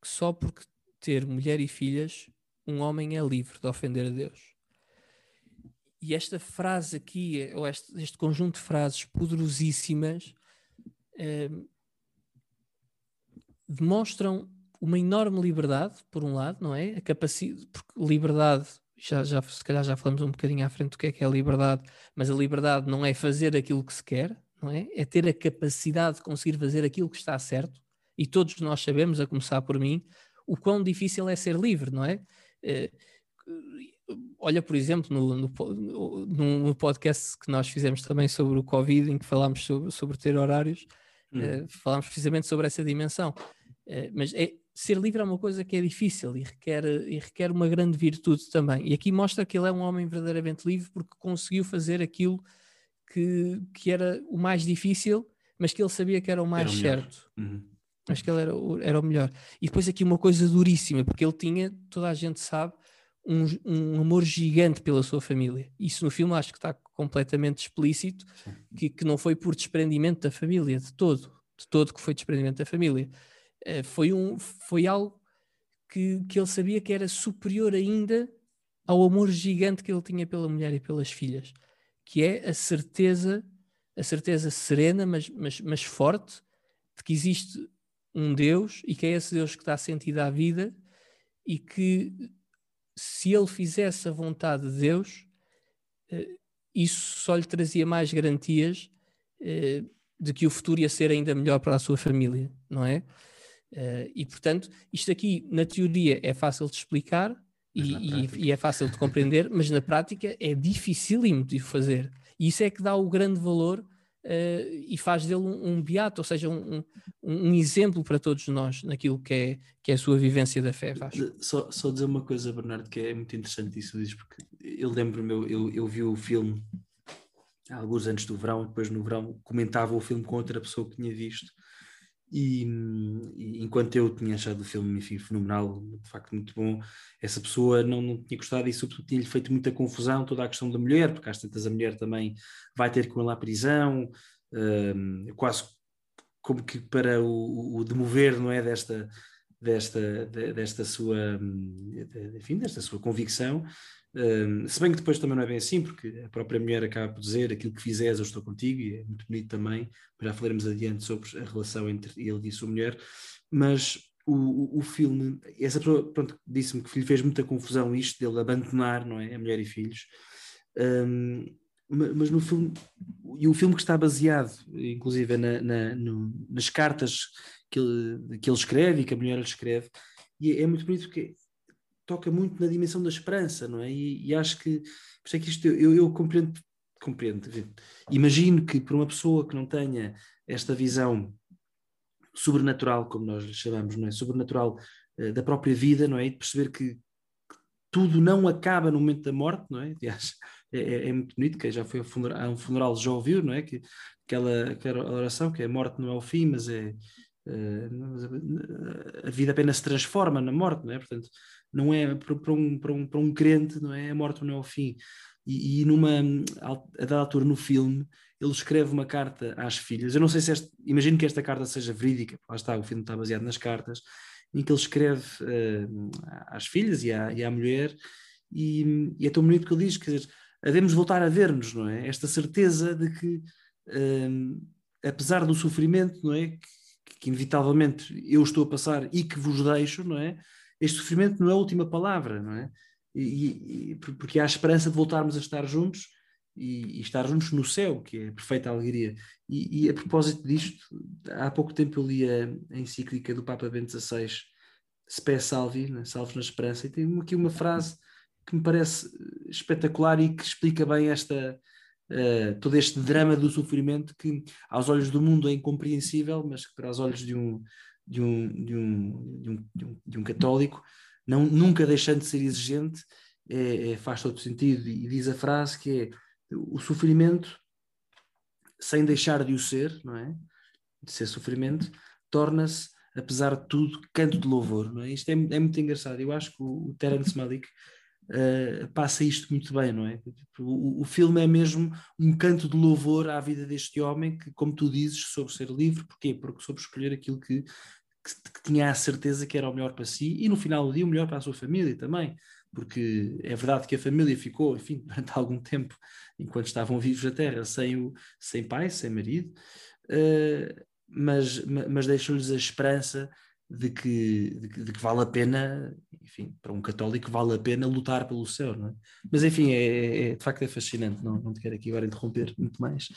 que só porque ter mulher e filhas um homem é livre de ofender a Deus. E esta frase aqui, ou este, este conjunto de frases poderosíssimas, eh, demonstram uma enorme liberdade, por um lado, não é? A capacidade, porque liberdade, já, já, se calhar já falamos um bocadinho à frente do que é que é a liberdade, mas a liberdade não é fazer aquilo que se quer, não é? É ter a capacidade de conseguir fazer aquilo que está certo, e todos nós sabemos, a começar por mim, o quão difícil é ser livre, não é? Eh, olha, por exemplo, no, no, no, podcast que nós fizemos também sobre o Covid, em que falámos sobre, sobre ter horários, hum. uh, falámos precisamente sobre essa dimensão. Uh, mas é, ser livre é uma coisa que é difícil e requer, e requer uma grande virtude também. E aqui mostra que ele é um homem verdadeiramente livre porque conseguiu fazer aquilo que, que era o mais difícil, mas que ele sabia que era o mais era certo. Uhum. Acho que ele era, era o melhor. E depois aqui uma coisa duríssima, porque ele tinha, toda a gente sabe, um, um, amor gigante pela sua família. Isso no filme acho que está completamente explícito, que, que não foi por desprendimento da família, de todo, de todo que foi desprendimento da família. Uh, foi, um, foi algo que, que ele sabia que era superior ainda ao amor gigante que ele tinha pela mulher e pelas filhas, que é a certeza, a certeza serena, mas, mas, mas forte, de que existe um Deus e que é esse Deus que está sentido à vida e que se ele fizesse a vontade de Deus, eh, isso só lhe trazia mais garantias eh, de que o futuro ia ser ainda melhor para a sua família, não é? Eh, e portanto, isto aqui na teoria é fácil de explicar e, e, e, é fácil de compreender, mas na prática é dificílimo de fazer. E isso é que dá o grande valor uh, e faz dele um, um beato, ou seja, um, um, um, exemplo para todos nós naquilo que é, que é a sua vivência da fé. Só, só dizer uma coisa, Bernardo, que é muito interessante isso, diz, porque eu lembro-me, eu, eu, eu vi o filme há alguns anos do verão, depois no verão comentava o filme com outra pessoa que tinha visto e, e, enquanto eu tinha achado o filme enfim, fenomenal, de facto muito bom, essa pessoa não, não tinha gostado e sobretudo tinha-lhe feito muita confusão toda a questão da mulher, porque às tantas a mulher também vai ter com ele à prisão, um, quase como que para o, o demover não é, desta, desta, desta sua, enfim, desta sua convicção. Se bem que depois também não é bem assim, porque a própria mulher acaba por dizer aquilo que fizeres, eu estou contigo, e é muito bonito também, já falaremos adiante sobre a relação entre ele e a sua mulher, mas o, o, filme, essa pessoa pronto, disse-me que lhe fez muita confusão isto dele abandonar não é, a mulher e filhos, um, mas no filme, e o filme que está baseado, inclusive na, na no, nas cartas que ele, que ele escreve e que a mulher lhe escreve, e é muito bonito porque toca muito na dimensão da esperança, não é? E, e acho que, por isso é que isto eu, eu compreendo, compreendo. Imagino que para uma pessoa que não tenha esta visão sobrenatural, como nós lhe chamamos, não é? Sobrenatural uh, da própria vida, não é? E de perceber que, tudo não acaba no momento da morte, não é? Aliás, é, é, é muito bonito, que já foi a, a um funeral, já ouviu, não é? Que, aquela, aquela oração que a morte não é o fim, mas é, eh, a vida apenas se transforma na morte, não é? Portanto, não é para um, para um, para um crente, não é? A morte não é o fim. E, e numa, a dada altura no filme, ele escreve uma carta às filhas. Eu não sei se este, imagino que esta carta seja verídica, lá está, o filme está baseado nas cartas, em que ele escreve uh, às filhas e à, e à mulher, e, e, é tão bonito que ele diz que devemos voltar a ver-nos, não é? Esta certeza de que, uh, apesar do sofrimento, não é? Que, que inevitavelmente eu estou a passar e que vos deixo, não é? Este sofrimento não é a última palavra, não é? E, e, porque há a esperança de voltarmos a estar juntos e, e, estar juntos no céu, que é perfeita alegria. E, a propósito disto, há pouco tempo eu li a, a encíclica do Papa Bento XVI, Spé Salvi, né? Na Esperança, e tem aqui uma frase que me parece espetacular e que explica bem esta, uh, todo este drama do sofrimento que aos olhos do mundo é incompreensível, mas que para os olhos de um, de um, de um, de um, de um, de um católico, não, nunca deixando de ser exigente, é, é, faz todo sentido. E diz a frase que é o sofrimento, sem deixar de o ser, não é? De ser sofrimento, torna-se, apesar de tudo, canto de louvor. Não é? Isto é, é muito engraçado. Eu acho que o, o Terence Malik uh, passa isto muito bem, não é? O, o, filme é mesmo um canto de louvor à vida deste homem que, como tu dizes, soube ser livre. Porquê? Porque soube escolher aquilo que, que, que tinha a certeza que era o melhor para si e no final do dia o melhor para a sua família também. Porque é verdade que a família ficou, enfim, durante algum tempo, enquanto estavam vivos na Terra, sem, o, sem pai, sem marido, uh, mas, mas deixou-lhes a esperança de que, de que, de, que, vale a pena, enfim, para um católico vale a pena lutar pelo céu, não é? Mas enfim, é, é, é de facto é fascinante, não, não te quero aqui agora interromper muito mais,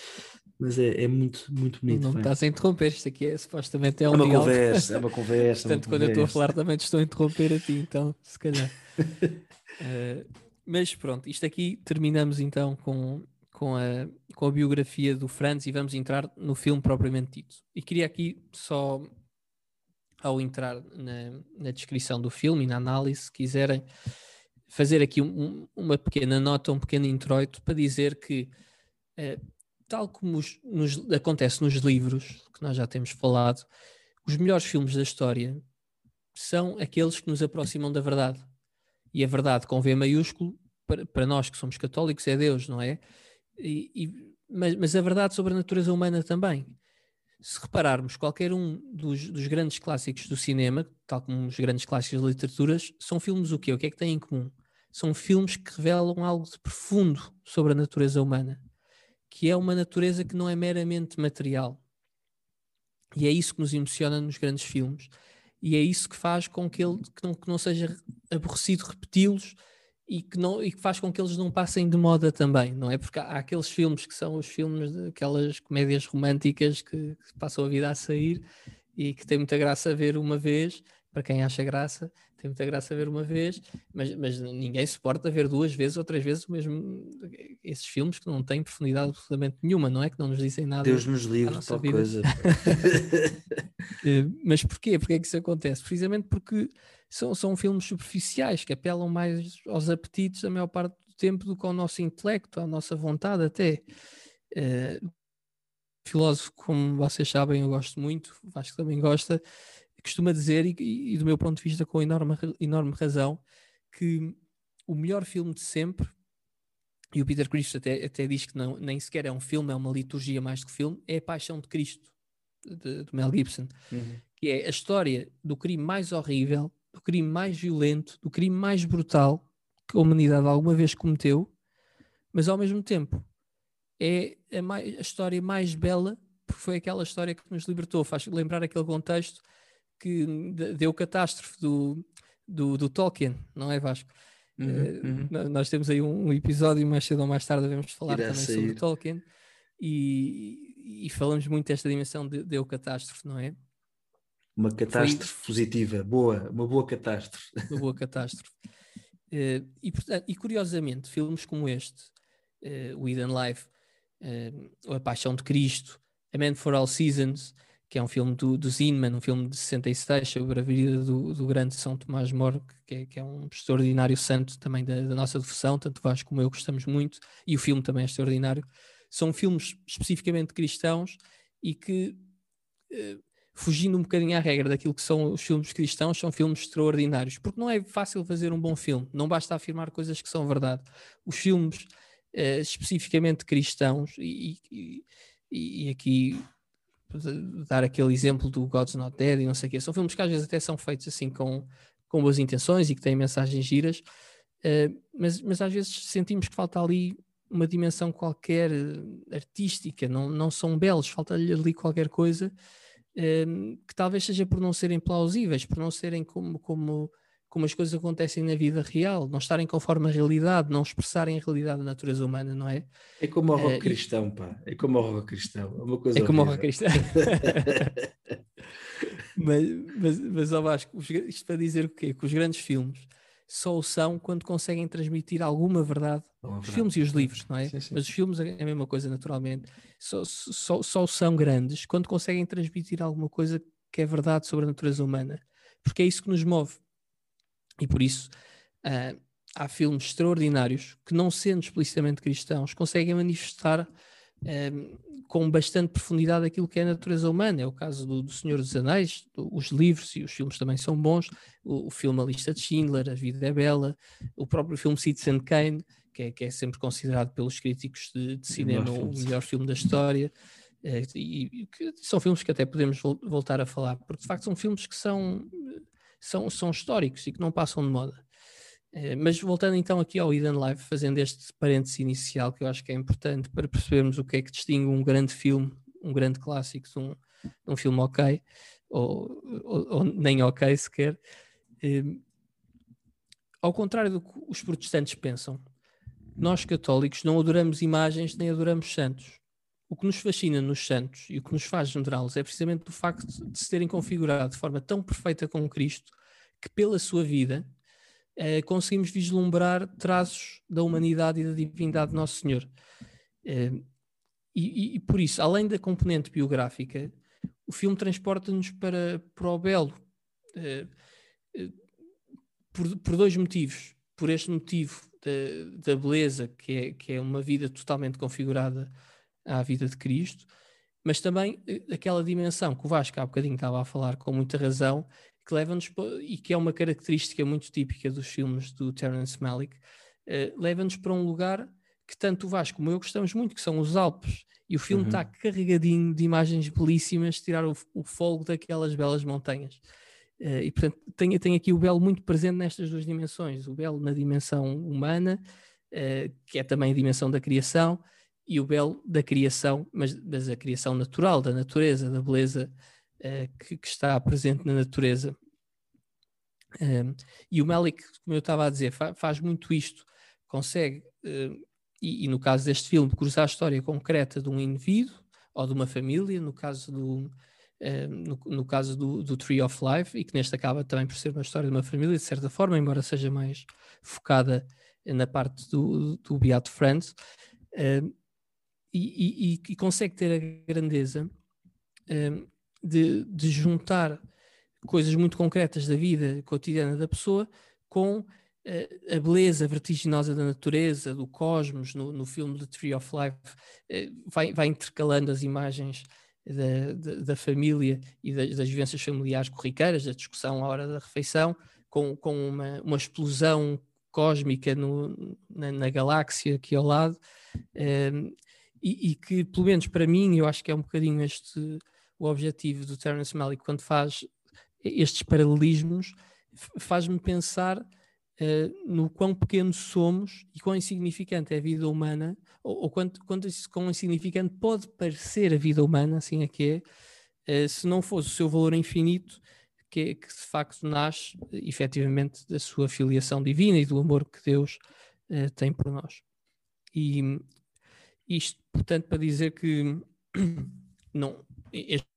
mas é, é muito, muito bonito. Não me estás a interromper, isto aqui é supostamente é um É uma diálogo. conversa, é uma conversa. Portanto, uma quando conversa. eu estou a falar também te estou a interromper a ti, então, se calhar. uh, mas pronto, isto aqui terminamos então com, com, a, com a biografia do Franz e vamos entrar no filme propriamente dito. E queria aqui só ao entrar na, na, descrição do filme e na análise, se quiserem fazer aqui um, uma pequena nota, um pequeno introito para dizer que, eh, tal como os, nos, acontece nos livros, que nós já temos falado, os melhores filmes da história são aqueles que nos aproximam da verdade. E a verdade com V maiúsculo, para, para nós que somos católicos, é Deus, não é? E, e, mas, mas a verdade sobre a natureza humana também se repararmos, qualquer um dos, dos, grandes clássicos do cinema, tal como os grandes clássicos de literaturas, são filmes o quê? O que é que têm em comum? São filmes que revelam algo de profundo sobre a natureza humana, que é uma natureza que não é meramente material. E é isso que nos emociona nos grandes filmes. E é isso que faz com que ele que não, que não seja aborrecido repeti-los e que, não, e que faz com que eles não passem de moda também, não é? Porque há, há aqueles filmes que são os filmes, aquelas comédias românticas que, que, passam a vida a sair e que tem muita graça ver uma vez, para quem acha graça, tem muita graça ver uma vez, mas, mas ninguém suporta ver duas vezes ou três vezes o mesmo, esses filmes que não têm profundidade absolutamente nenhuma, não é? Que não nos dizem nada. Deus nos livre, tal vida. coisa. Eh, mas porquê? Porquê é que isso acontece? Precisamente porque são, são filmes superficiais que apelam mais aos apetites a maior parte do tempo do que ao nosso intelecto, à nossa vontade até. Uh, filósofo, como vocês sabem, eu gosto muito, acho que também gosta, costuma dizer, e, e, do meu ponto de vista com enorme, enorme razão, que o melhor filme de sempre, e o Peter Cristo até, até diz que não, nem sequer é um filme, é uma liturgia mais do que filme, é a Paixão de Cristo, de, de Mel Gibson. Uhum que é a história do crime mais horrível, do crime mais violento, do crime mais brutal que a humanidade alguma vez cometeu, mas ao mesmo tempo é a, mais, a história mais bela, porque foi aquela história que nos libertou, faz lembrar aquele contexto que deu catástrofe do, do, do Tolkien, não é Vasco? Uhum, uh, uhum. Nós temos aí um, um, episódio, mais cedo ou mais tarde devemos falar Irá também sair. sobre Tolkien e, e, falamos muito desta dimensão de, de catástrofe, não é? Uma catástrofe Foi... positiva, boa, uma boa catástrofe. Uma boa catástrofe. uh, e, portanto, e curiosamente, filmes como este, uh, o Eden Life, uh, A Paixão de Cristo, A Man for All Seasons, que é um filme do, do Zinman, um filme de 66 sobre a vida do, do grande São Tomás Moro, que é, que é um extraordinário santo também da, da, nossa devoção, tanto Vasco como eu gostamos muito, e o filme também é extraordinário. São filmes especificamente cristãos e que, eh, fugindo um bocadinho à regra daquilo que são os filmes cristãos, são filmes extraordinários, porque não é fácil fazer um bom filme, não basta afirmar coisas que são verdade. Os filmes eh, especificamente cristãos, e, e, e aqui dar aquele exemplo do God's Not Dead e não sei o quê. São filmes que às vezes até são feitos assim com, com boas intenções e que têm mensagens giras, uh, mas, mas às vezes sentimos que falta ali uma dimensão qualquer uh, artística, não, não são belos, falta-lhe ali qualquer coisa uh, que talvez seja por não serem plausíveis, por não serem como, como como as coisas acontecem na vida real, não estarem conforme a realidade, não expressarem a realidade da natureza humana, não é? É como o rock uh, cristão, pá. É como o rock cristão. É uma coisa É como o rock cristão. mas, mas, mas ó Vasco, isto para dizer o quê? Que os grandes filmes só o são quando conseguem transmitir alguma verdade. Os filmes e os livros, não é? Sim, sim. Mas os filmes é a mesma coisa, naturalmente. Só, só, só são grandes quando conseguem transmitir alguma coisa que é verdade sobre a natureza humana. Porque é isso que nos move e por isso uh, há filmes extraordinários que, não sendo explicitamente cristãos, conseguem manifestar uh, com bastante profundidade aquilo que é a natureza humana. É o caso do, do Senhor dos Anéis, do, os livros e os filmes também são bons. O, o, filme A Lista de Schindler, A Vida é Bela, o próprio filme Citizen Kane, que é, que é sempre considerado pelos críticos de, de cinema o melhor filme da história. Uh, e, e, são filmes que até podemos voltar a falar, porque de facto são filmes que são são, são históricos e que não passam de moda. Eh, mas voltando então aqui ao Eden Live, fazendo este parênteses inicial que eu acho que é importante para percebermos o que é que distingue um grande filme, um grande clássico de um, um filme ok, ou, ou, ou, nem ok sequer. Eh, ao contrário do que os protestantes pensam, nós católicos não adoramos imagens nem adoramos santos. O que nos fascina nos santos e o que nos faz adorá-los é precisamente o facto de se terem configurado de forma tão perfeita com Cristo que, pela sua vida, eh, conseguimos vislumbrar traços da humanidade e da divindade de Nosso Senhor. Eh, e, e, por isso, além da componente biográfica, o filme transporta-nos para, para o belo eh, eh por, por dois motivos. Por este motivo da, da beleza, que é, que é uma vida totalmente configurada à vida de Cristo, mas também eh, aquela dimensão que o Vasco há bocadinho estava a falar com muita razão, que leva-nos, e que é uma característica muito típica dos filmes do Terence Malick, uh, leva-nos para um lugar que tanto o Vasco como eu gostamos muito, que são os Alpes. E o filme está uhum. carregadinho de imagens belíssimas, tirar o, o fogo daquelas belas montanhas. Uh, e portanto, tem, tem aqui o belo muito presente nestas duas dimensões: o belo na dimensão humana, uh, que é também a dimensão da criação, e o belo da criação, mas, mas a criação natural, da natureza, da beleza uh, que, que, está presente na natureza. Um, e o Malik, como eu estava a dizer, fa faz muito isto, consegue, uh, e, e, no caso deste filme, cruzar a história concreta de um indivíduo ou de uma família, no caso do, uh, no, no, caso do, do, Tree of Life, e que neste acaba também por ser uma história de uma família, de certa forma, embora seja mais focada na parte do, do Beato Friends. Uh, e, e, consegue ter a grandeza um, de, de, juntar coisas muito concretas da vida cotidiana da pessoa com uh, a beleza vertiginosa da natureza, do cosmos, no, no filme The Tree of Life, uh, vai, vai, intercalando as imagens da, da, da família e das, das, vivências familiares corriqueiras, da discussão à hora da refeição, com, com uma, uma explosão cósmica no, na, na, galáxia aqui ao lado. Um, e, e, que, pelo menos para mim, eu acho que é um bocadinho este o objetivo do Terence Malick quando faz estes paralelismos faz-me pensar uh, no quão pequenos somos e quão insignificante é a vida humana, ou, ou quanto, quanto quão insignificante pode parecer a vida humana, assim é que é, uh, se não fosse o seu valor infinito, que, que, de facto nasce efetivamente da sua filiação divina e do amor que Deus uh, tem por nós. E isto, portanto, para dizer que não, este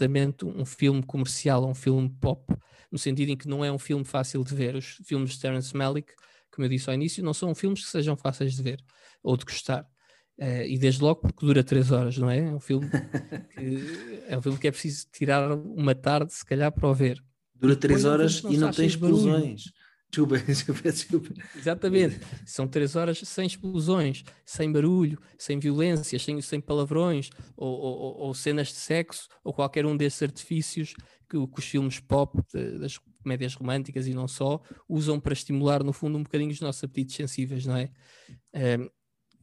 exatamente um filme comercial, um filme pop, no sentido em que não é um filme fácil de ver. Os filmes de Terence Malick, como eu disse ao início, não são filmes que sejam fáceis de ver ou de gostar. Uh, e desde logo porque dura três horas, não é? É um filme que é, um filme que é preciso tirar uma tarde, se calhar, para o ver. Dura três horas e não tem explosões. Desculpa, desculpa. Exatamente. São três horas sem explosões, sem barulho, sem violências, sem, sem palavrões, ou, ou, ou, cenas de sexo, ou qualquer um desses artifícios que, que os filmes pop, de, das comédias românticas e não só, usam para estimular, no fundo, um bocadinho os nossos apetites sensíveis, não é?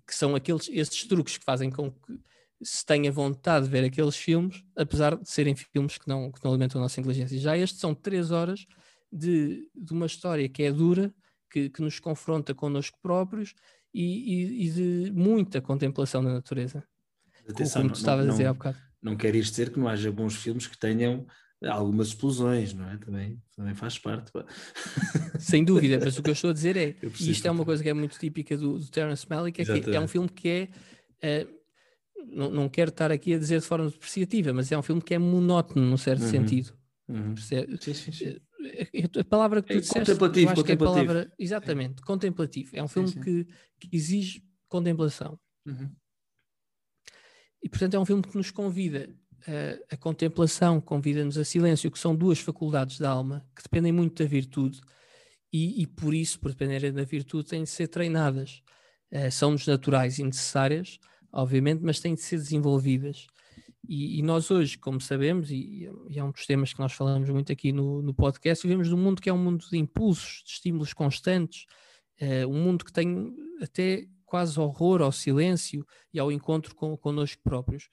Que são aqueles, esses truques que fazem com que se tenha vontade de ver aqueles filmes, apesar de serem filmes que não, que não alimentam a nossa inteligência. Já estes são três horas de, de uma história que é dura, que, que nos confronta connosco próprios e, e, e, de muita contemplação da natureza. Atenção, como tu estavas a dizer há bocado. Não quer isto dizer que não haja bons filmes que tenham algumas explosões, não é? Também, também faz parte. Sem dúvida, mas o que eu estou a dizer é, e isto é uma coisa que é muito típica do, do Terence Malick, é Exatamente. que é um filme que é, uh, não, não quero estar aqui a dizer de forma depreciativa, mas é um filme que é monótono num certo uhum. sentido. Uhum. Sim, sim, sim. Eh, a palavra que tu é disseste, contemplativo, acho contemplativo. que é a palavra, exatamente, sim. contemplativo. É um filme sim, sim. Que, que, exige contemplação. Uhum. E portanto é um filme que nos convida a, a contemplação, convida-nos a silêncio, que são duas faculdades da alma que dependem muito da virtude e, e por isso, por dependerem da virtude, têm de ser treinadas. Uh, São-nos naturais e necessárias, obviamente, mas têm de ser desenvolvidas. E, e, nós hoje, como sabemos, e, e, é um dos temas que nós falamos muito aqui no, no podcast, vivemos num mundo que é um mundo de impulsos, de estímulos constantes, uh, um mundo que tem até quase horror ao silêncio e ao encontro com, connosco próprios.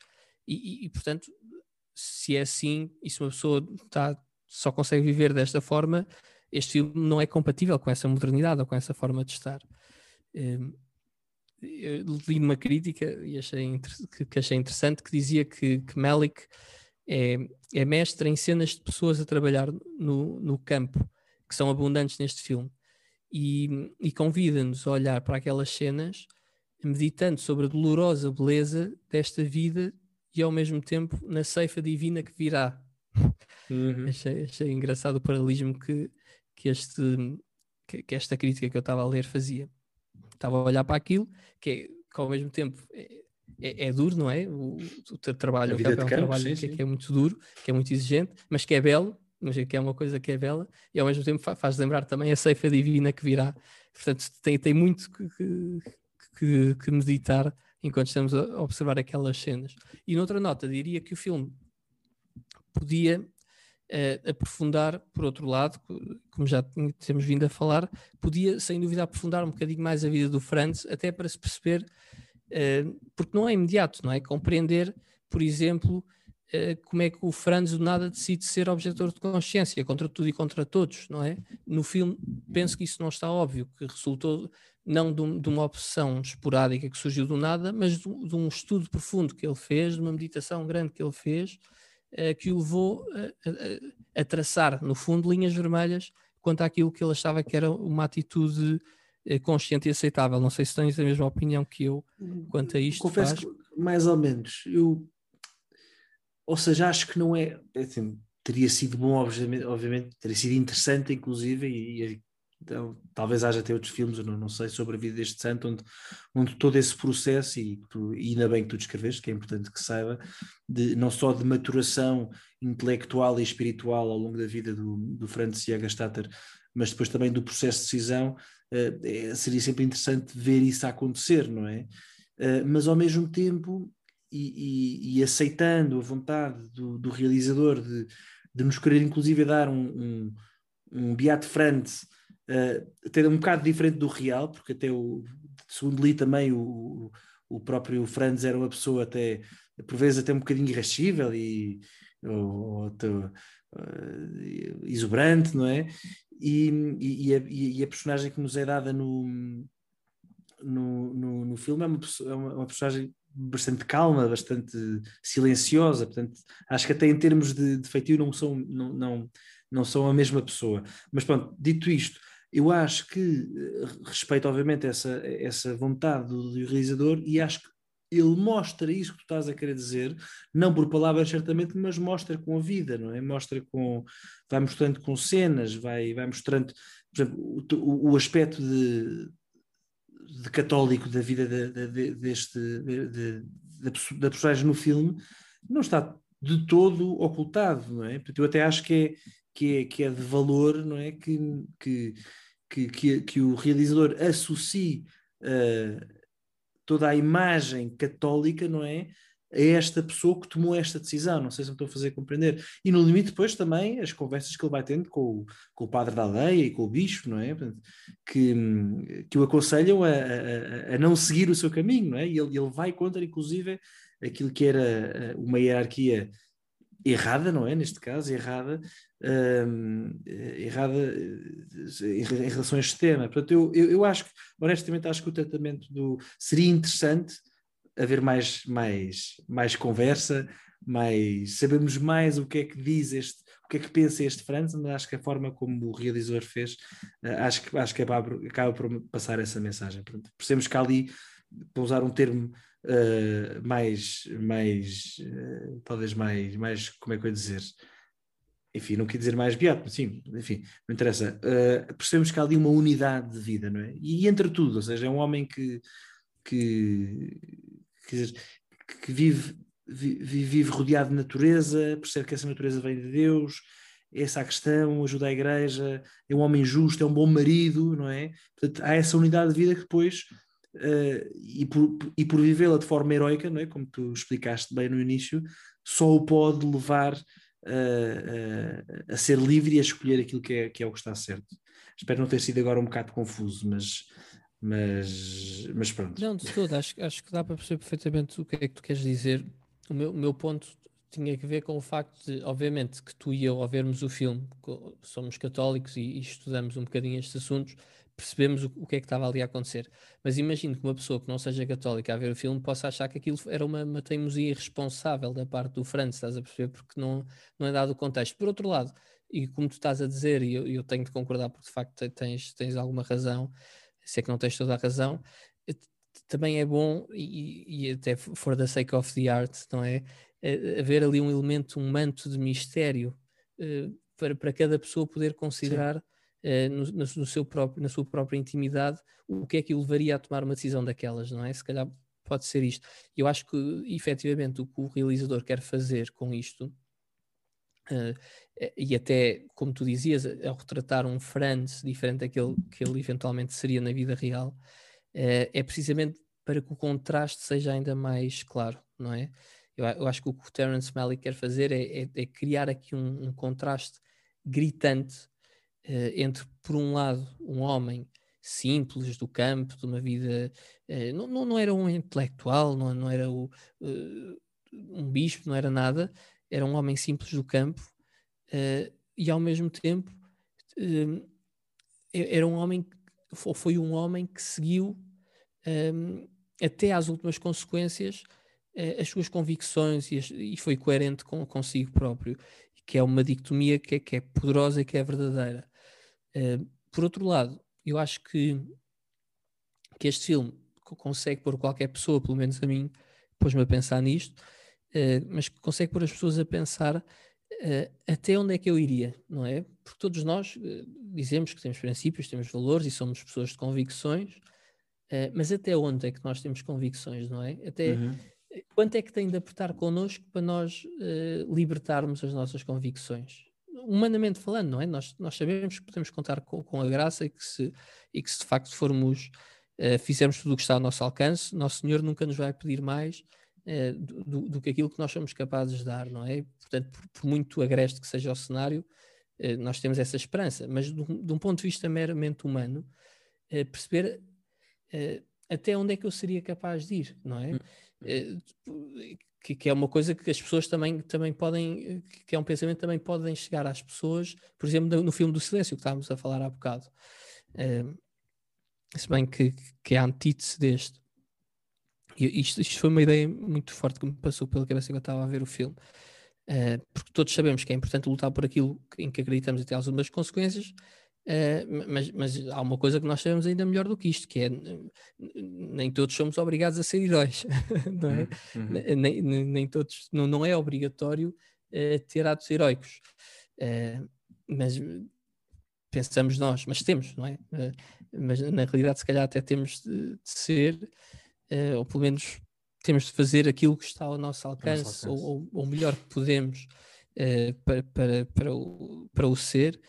E, e, portanto, se é assim, e se uma pessoa tá, só consegue viver desta forma, este filme não é compatível com essa modernidade ou com essa forma de estar. Uh, li uma crítica e achei que, achei interessante que dizia que, que Malik é, é mestre em cenas de pessoas a trabalhar no, no campo, que são abundantes neste filme, e, e convida-nos a olhar para aquelas cenas meditando sobre a dolorosa beleza desta vida e ao mesmo tempo na ceifa divina que virá. Uhum. achei, achei engraçado o paralelismo que, que, este, que, que esta crítica que eu estava a ler fazia estava a olhar para aquilo, que, é, que ao mesmo tempo é, é, é, duro, não é? O, o teu trabalho, o campo é um campo, trabalho sim, que, sim. que, é muito duro, que é muito exigente, mas que é belo, mas que é uma coisa que é bela, e ao mesmo tempo faz lembrar também a ceifa divina que virá. Portanto, tem, tem muito que, que, que meditar enquanto estamos a observar aquelas cenas. E noutra nota, diria que o filme podia uh, aprofundar, por outro lado, como já temos vindo a falar, podia sem dúvida aprofundar um bocadinho mais a vida do Franz, até para se perceber, uh, porque não é imediato, não é? Compreender, por exemplo, uh, como é que o Franz do nada decide ser objetor de consciência contra tudo e contra todos, não é? No filme, penso que isso não está óbvio, que resultou não de, um, uma obsessão esporádica que surgiu do nada, mas de, de, um estudo profundo que ele fez, de uma meditação grande que ele fez, que o levou a, a, a, traçar, no fundo, linhas vermelhas quanto àquilo que ele achava que era uma atitude uh, consciente e aceitável. Não sei se tens a mesma opinião que eu quanto a isto. Confesso faz. que, mais ou menos, eu. Ou seja, acho que não é. é assim, teria sido bom, obviamente, obviamente, teria sido interessante, inclusive, e, e então, talvez haja até outros filmes, eu não, não, sei, sobre a vida deste santo, onde, onde todo esse processo, e, tu, e ainda bem que tu descreveste, que é importante que saiba, de, não só de maturação intelectual e espiritual ao longo da vida do, do Francis Jägerstatter, mas depois também do processo de decisão, uh, é, seria sempre interessante ver isso acontecer, não é? Uh, mas ao mesmo tempo, e, e, e aceitando a vontade do, do realizador de, de, nos querer inclusive dar um, um, um Beat Franz uh, até um bocado diferente do real, porque até o, segundo li também, o, o próprio Franz era uma pessoa até, por vezes até um bocadinho irascível e ou, ou uh, exuberante, não é? E, e, e, a, e, a, personagem que nos é dada no, no, no, no filme é uma, é uma, personagem bastante calma, bastante silenciosa, portanto, acho que até em termos de, de feitio não são, não, não, não são a mesma pessoa. Mas pronto, dito isto, eu acho que eh, respeito obviamente essa, essa vontade do, do realizador e acho que ele mostra isso que tu estás a querer dizer, não por palavras certamente, mas mostra com a vida, não é? Mostra com, vai mostrando com cenas, vai, vai mostrando, por exemplo, o, o aspecto de, de católico da vida de, de, deste, de, da personagem no filme não está de todo ocultado, não é? Portanto, eu até acho que é, que é, que é de valor, não é? Que, que, que, que, que o realizador associe uh, toda a imagem católica, não é? A esta pessoa que tomou esta decisão, não sei se me estou a fazer compreender. E no limite, depois também as conversas que ele vai tendo com o, com o padre da aldeia e com o bispo, não é? Que, que o aconselham a, a, a não seguir o seu caminho, não é? E ele, ele vai contra, inclusive, aquilo que era eh, uma hierarquia errada, não é? Neste caso, errada, hum, errada eh, em, relação a este tema. Portanto, eu, eu, eu, acho que, honestamente, acho que o tratamento do. seria interessante haver mais, mais, mais conversa, mais. sabemos mais o que é que diz este. o que é que pensa este Franz, mas acho que a forma como o realizador fez, eh, acho que, acho que acaba, acaba por passar essa mensagem. Portanto, percebemos que ali, para usar um termo uh, mais, mais uh, talvez mais, mais, como é que eu ia dizer? Enfim, não quer dizer mais beato, sim, enfim, não interessa. Uh, percebemos que há ali uma unidade de vida, não é? E, e entre tudo, ou seja, é um homem que, que, que, que vive, vive, vive rodeado de natureza, percebe que essa natureza vem de Deus, essa é a questão, ajuda a igreja, é um homem justo, é um bom marido, não é? Portanto, há essa unidade de vida que depois uh, e por, e por vivê-la de forma heroica, não é? como tu explicaste bem no início, só o pode levar uh, a ser livre e a escolher aquilo que é, que é o que está certo. Espero não ter sido agora um bocado confuso, mas, mas, mas pronto. Não, de todo, acho, acho que dá para perceber perfeitamente o que é que tu queres dizer. O meu, o meu ponto tinha que ver com o facto de, obviamente, que tu e eu, ao vermos o filme, somos católicos e, e estudamos um bocadinho estes assuntos, percebemos o, o, que é que estava ali a acontecer. Mas imagino que uma pessoa que não seja católica a ver o filme possa achar que aquilo era uma, uma teimosia irresponsável da parte do Franz, estás a perceber? Porque não, não é dado o contexto. Por outro lado, e como tu estás a dizer, e eu, eu tenho de concordar porque de facto tens, tens alguma razão, se é que não tens toda a razão, eh, também é bom, e, e até for the sake of the art, não é? Eh, haver ali um elemento, um manto de mistério uh, para, para cada pessoa poder considerar. Uh, no, no, seu próprio, na sua própria intimidade, o que é que o levaria a tomar uma decisão daquelas, não é? Se calhar pode ser isto. Eu acho que, efetivamente, o que o realizador quer fazer com isto, uh, e até, como tu dizias, ao retratar um Franz diferente daquele que ele eventualmente seria na vida real, uh, é precisamente para que o contraste seja ainda mais claro, não é? Eu, eu acho que o que o Terence Malick quer fazer é, é, é criar aqui um, um contraste gritante uh, entre, por um lado, um homem simples do campo, de uma vida. Uh, não, não, não, era um intelectual, não, não era o, uh, um bispo, não era nada, era um homem simples do campo e, ao mesmo tempo, era um homem, ou foi um homem que seguiu um, até às últimas consequências as suas convicções e, as, e foi coerente com, consigo próprio, que é uma dicotomia que é, que é poderosa e que é verdadeira. Uh, por outro lado, eu acho que, que este filme consegue pôr qualquer pessoa, pelo menos a mim, pôs-me a pensar nisto, uh, mas consegue pôr as pessoas a pensar uh, até onde é que eu iria, não é? Porque todos nós dizemos que temos princípios, temos valores e somos pessoas de convicções, mas até onde é que nós temos convicções, não é? Até uhum. Quanto é que tem de apertar connosco para nós libertarmos as nossas convicções? humanamente falando, não é? Nós, nós sabemos que podemos contar com, com a graça e que, se, e que se de facto formos, uh, fizermos tudo o que está ao nosso alcance, Nosso Senhor nunca nos vai pedir mais uh, do, do, que aquilo que nós somos capazes de dar, não é? Portanto, por, por muito agreste que seja o cenário, uh, nós temos essa esperança, mas de, de, um ponto de vista meramente humano, perceber até onde é que eu seria capaz de ir, não é? Hum. que, que, é uma coisa que as pessoas também, também podem, que é um pensamento que também podem chegar às pessoas, por exemplo, no filme do Silêncio, que estávamos a falar há bocado. Uh, se bem que, que é a antítese deste. E isto, isto foi uma ideia muito forte que me passou pela cabeça eu estava a ver o filme. Uh, porque todos sabemos que é importante lutar por aquilo em que acreditamos e ter algumas consequências, uh, mas, mas, há uma coisa que nós sabemos ainda melhor do que isto, que é nem todos somos obrigados a ser heróis, não é? Uhum. Nem, nem, nem, todos, não, não é obrigatório uh, ter atos heróicos, mas pensamos nós, mas temos, não é? mas na realidade se calhar até temos de, de ser, ou pelo menos temos de fazer aquilo que está ao nosso alcance, nosso alcance. Ou, ou, melhor que podemos para, para, para, o, para o ser,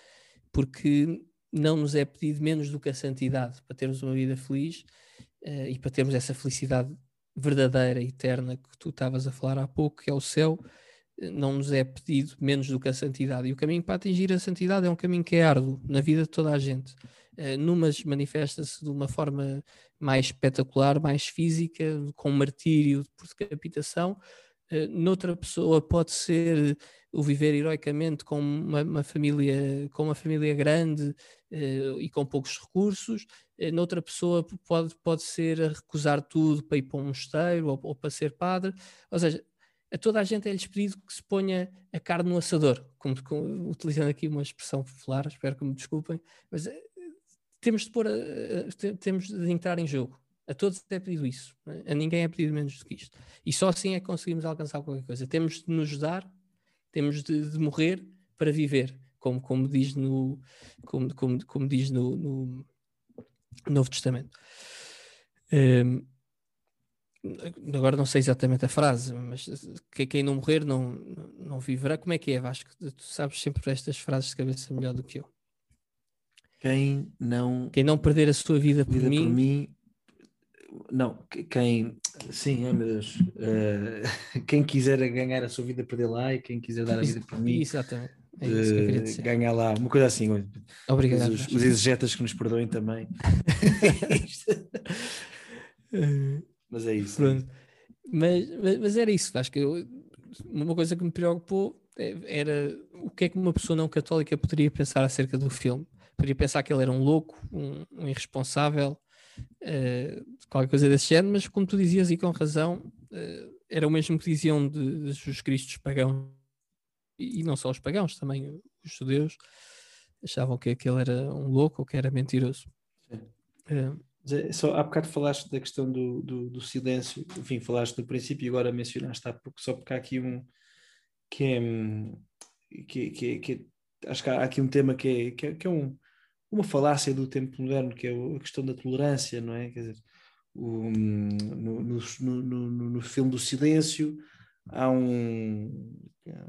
porque não nos é pedido menos do que a santidade para termos uma vida feliz uh, e para termos essa felicidade verdadeira, eterna que tu estavas a falar há pouco, que é o céu, eh, não nos é pedido menos do que a santidade. E o caminho para atingir a santidade é um caminho que é árduo na vida de toda a gente. Uh, numas manifesta-se de uma forma mais espetacular, mais física, com martírio por decapitação. Uh, noutra pessoa pode ser o viver heroicamente com uma, uma família com uma família grande uh, e com poucos recursos. Noutra pessoa pode, pode ser a recusar tudo para ir para um mosteiro ou, ou para ser padre. Ou seja, a toda a gente é-lhes pedido que se ponha a carne no assador, como, como, utilizando aqui uma expressão popular, espero que me desculpem, mas temos de pôr, a, temos de entrar em jogo. A todos é pedido isso, é? a ninguém é pedido menos do que isto. E só assim é que conseguimos alcançar qualquer coisa. Temos de nos dar, temos de, de morrer para viver, como, como diz no, como, como, como diz no, no Novo Testamento. Um, agora não sei exatamente a frase, mas quem não morrer não, não viverá. Como é que é, Vasco? Tu sabes sempre estas frases de cabeça melhor do que eu. Quem não. Quem não perder a sua vida, vida por, mim... por mim. Não, quem. Sim, ai meu Deus. Uh, quem quiser ganhar a sua vida, perder lá, e quem quiser dar a vida por mim. Exatamente. É isso que eu queria dizer. ganhar lá, uma coisa assim. Obrigado. Os, os exegetas que nos perdoem também. mas é isso. Mas, mas, mas, era isso, acho que eu, uma coisa que me preocupou é, era o que é que uma pessoa não católica poderia pensar acerca do filme poderia pensar que ele era um louco, um, um irresponsável, uh, qualquer coisa desse género, mas como tu dizias e com razão, uh, era o mesmo que diziam de, de Jesus Cristo pagãos, e, e, não só os pagãos, também os judeus, achavam que aquele era um louco ou que era mentiroso. Uh, só há bocado falaste da questão do, do, do, silêncio, enfim, falaste no princípio e agora mencionaste há pouco, só porque há aqui um que é, hum, que, que, que acho que há aqui um tema que é, que é, que é um, uma falácia do tempo moderno, que é a questão da tolerância, não é? Quer dizer, o, no, no, no, no, filme do Silêncio há um,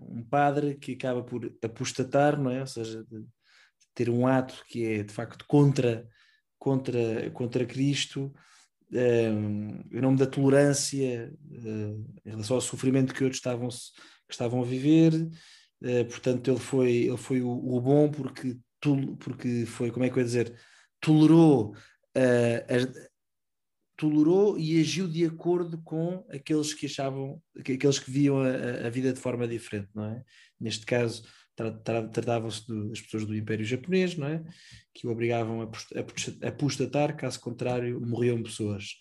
um padre que acaba por apostatar, não é? Ou seja, ter um ato que é de facto contra, contra, contra Cristo, um, em nome da tolerância uh, em relação ao sofrimento que outros estavam, que estavam a viver. Uh, portanto, ele foi, ele foi o, o bom porque porque foi, como é que eu ia dizer, tolerou, uh, tolerou e agiu de acordo com aqueles que achavam, aqueles que viam a, a vida de forma diferente, não é? Neste caso, tratavam-se das pessoas do Império Japonês, não é? Que o obrigavam a apostatar, caso contrário, morriam pessoas.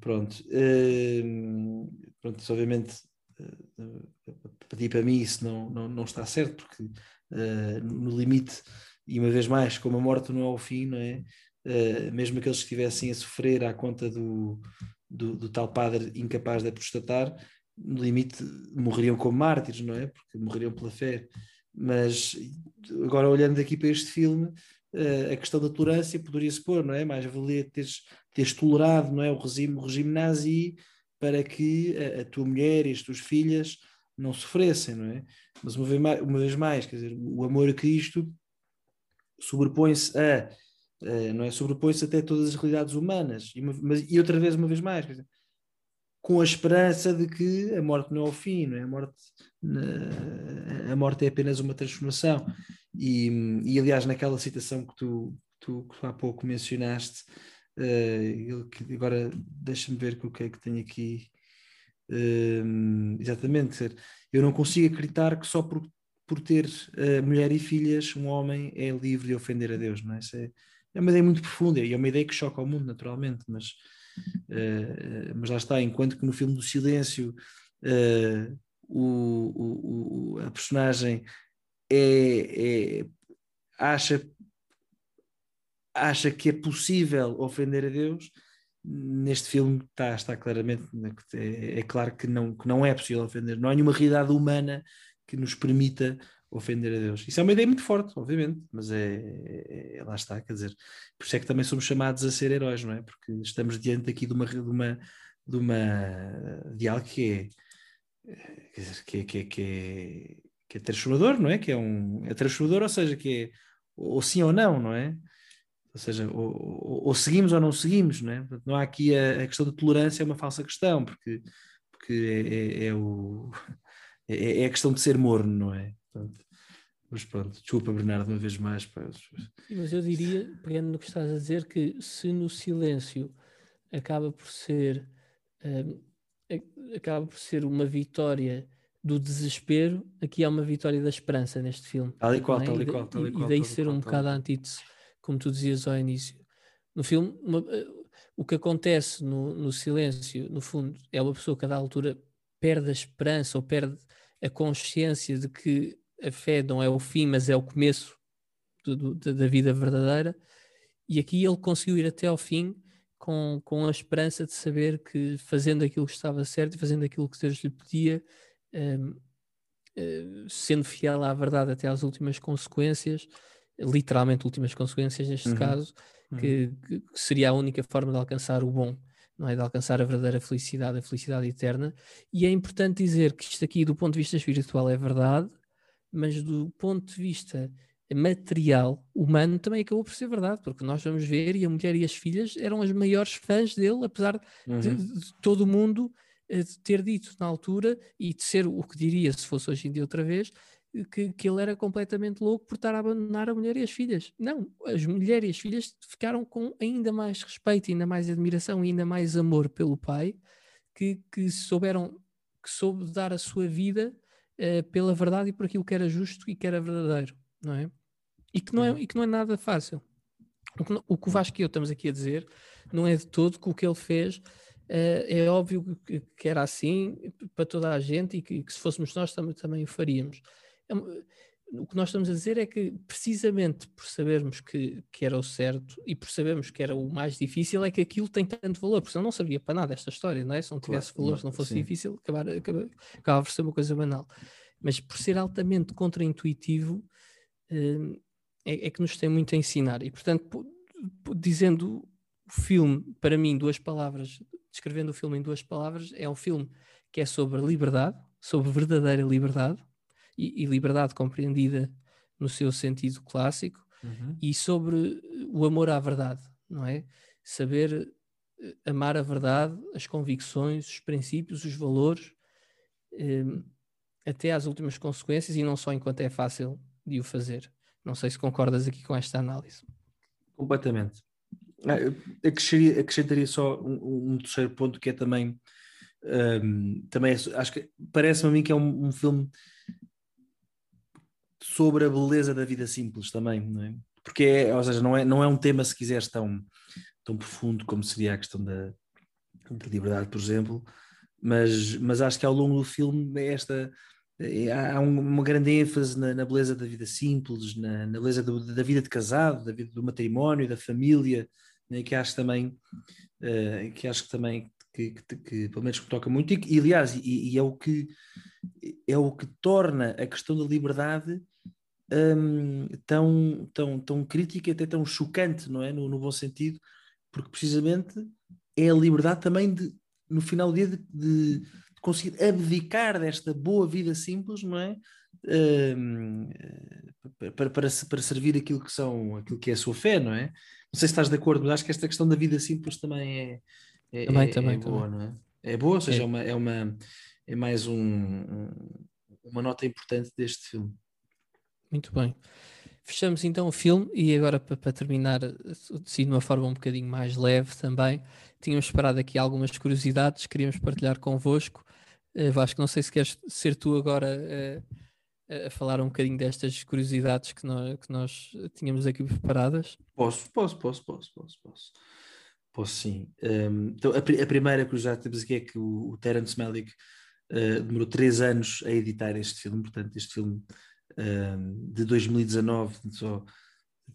Pronto. Uh, pronto, obviamente, uh, para mim isso não, não, não está certo, porque uh, no limite e uma vez mais, como a morte não é o fim, não é? Uh, mesmo aqueles que estivessem a sofrer à conta do, do, do, tal padre incapaz de apostatar, no limite morreriam como mártires, não é? Porque morreriam pela fé. Mas agora olhando aqui para este filme, uh, a questão da tolerância poderia-se pôr, não é? Mais valia teres, teres tolerado, não é? O regime, o regime nazi para que a, a tua mulher e as tuas filhas não sofressem, não é? Mas uma vez mais, uma vez mais quer dizer, o amor a Cristo sobrepõe-se a, não é? Sobrepõe-se até todas as realidades humanas. E, uma, mas, e outra vez, uma vez mais, dizer, com a esperança de que a morte não é o fim, não é? A morte, a morte é apenas uma transformação. E, e aliás, naquela citação que tu, tu, que há pouco mencionaste, uh, que agora deixa-me ver o que é que tenho aqui. Uh, exatamente. Eu não consigo acreditar que só por, por ter uh, mulher e filhas, um homem é livre de ofender a Deus. Não é? Isso é, é uma ideia muito profunda e é uma ideia que choca ao mundo, naturalmente, mas, uh, mas lá está. Enquanto que no filme do Silêncio o, o, o, a personagem é, é, acha, acha que é possível ofender a Deus neste filme está, está claramente é, é, claro que não, que não é possível ofender, não há nenhuma realidade humana que nos permita ofender a Deus. Isso é uma ideia muito forte, obviamente, mas é, é, é, lá está, quer dizer, por isso é que também somos chamados a ser heróis, não é? Porque estamos diante aqui de uma de uma de, uma, de algo que é quer dizer, que é, que é, que é, que é transformador, não é? Que é um é transformador, ou seja, que é ou sim ou não, não é? Ou seja, ou, ou, ou, seguimos ou não seguimos, não é? Portanto, não há aqui a, a, questão da tolerância, é uma falsa questão, porque, porque é, é, é o, é, é, a questão de ser morno, não é? Portanto, mas pronto, desculpa, Bernardo, uma vez mais. Pá. Mas eu diria, pegando no que estás a dizer, que se no silêncio acaba por ser um, acaba por ser uma vitória do desespero, aqui há uma vitória da esperança neste filme. Tal e qual, é? tal e qual, tal e qual. E daí ser um bocado a antítese como tu dizias ao início. No filme, uma, eh, o que acontece no, no, silêncio, no fundo, é uma pessoa que a da altura perde a esperança ou perde a consciência de que a fé não é o fim, mas é o começo do, do, da vida verdadeira. E aqui ele conseguiu ir até ao fim com, com a esperança de saber que fazendo aquilo que estava certo e fazendo aquilo que Deus lhe pedia, um, uh, eh, sendo fiel à verdade até às últimas consequências, literalmente últimas consequências neste uhum. caso, uhum. que, que, seria a única forma de alcançar o bom, não é? De alcançar a verdadeira felicidade, a felicidade eterna. E é importante dizer que isto aqui, do ponto de vista espiritual, é verdade, mas do ponto de vista material, humano, também acabou por ser verdade, porque nós vamos ver, e a mulher e as filhas eram as maiores fãs dele, apesar uhum. de, de todo o mundo eh, ter dito na altura e de ser o que diria se fosse hoje em dia outra vez, que, que ele era completamente louco por estar a abandonar a mulher e as filhas. Não, as mulheres e as filhas ficaram com ainda mais respeito, ainda mais admiração, ainda mais amor pelo pai, que, que souberam, que soube dar a sua vida uh, pela verdade e por aquilo que era justo e que era verdadeiro, não é? E que não é, uhum. e que não é nada fácil. O que, o que o Vasco e eu estamos aqui a dizer não é de todo que o que ele fez Uh, é óbvio que, era assim para toda a gente e que, que se fôssemos nós também, também o faríamos. É o que nós estamos a dizer é que, precisamente por sabermos que, que era o certo e por sabermos que era o mais difícil, é que aquilo tem tanto valor, porque eu não sabia para nada esta história, não é? Se não tivesse claro, valor, se não fosse sim. difícil, acabar, acaba, acabava por ser uma coisa banal. Mas por ser altamente contraintuitivo, uh, é, é, que nos tem muito a ensinar. E, portanto, dizendo o filme, para mim, duas palavras, descrevendo o filme em duas palavras, é um filme que é sobre liberdade, sobre verdadeira liberdade, e, e liberdade compreendida no seu sentido clássico, uhum. e sobre o amor à verdade, não é? Saber eh, amar a verdade, as convicções, os princípios, os valores, um, até às últimas consequências e não só enquanto é fácil de o fazer. Não sei se concordas aqui com esta análise. Completamente. Ah, acrescentaria, acrescentaria só um, um, terceiro ponto que é também, um, também é, acho que parece-me a mim que é um, um filme sobre a beleza da vida simples também, não é? Porque é, ou seja, não é, não é um tema, se quiseres, tão, tão profundo como seria a questão da, da liberdade, por exemplo, mas, mas acho que ao longo do filme é esta é, há uma grande ênfase na, na beleza da vida simples, na, na beleza do, da vida de casado, da vida do matrimónio, da família, né, que acho também uh, que acho que também que, que, que, pelo menos me toca muito e, e aliás e, e, é o que é o que torna a questão da liberdade um, tão, tão, tão crítica, até tão chocante, não é? No, no, bom sentido, porque precisamente é a liberdade também de, no final do dia, de, de, de conseguir abdicar desta boa vida simples, não é? Um, para, para, para servir aquilo que são aquilo que é a sua fé, não é? Não sei se estás de acordo, mas acho que esta questão da vida simples também é, é, também, é, também, é boa, também. não é? É boa, ou seja, é, é uma, é, uma, é mais um, um, uma nota importante deste filme. Muito bem. Fechamos então o filme e agora para, para terminar, assim, de uma forma um bocadinho mais leve também, tínhamos esperado aqui algumas curiosidades, queríamos partilhar convosco. Uh, Vasco, não sei se queres ser tu agora uh, a falar um bocadinho destas curiosidades que nós, que nós tínhamos aqui preparadas. Posso, posso, posso, posso, posso, posso. Posso sim. Um, então, a, a, primeira curiosidade que temos aqui é que o, o Terence Malick uh, demorou três anos a editar este filme, portanto, este filme um, de 2019, só,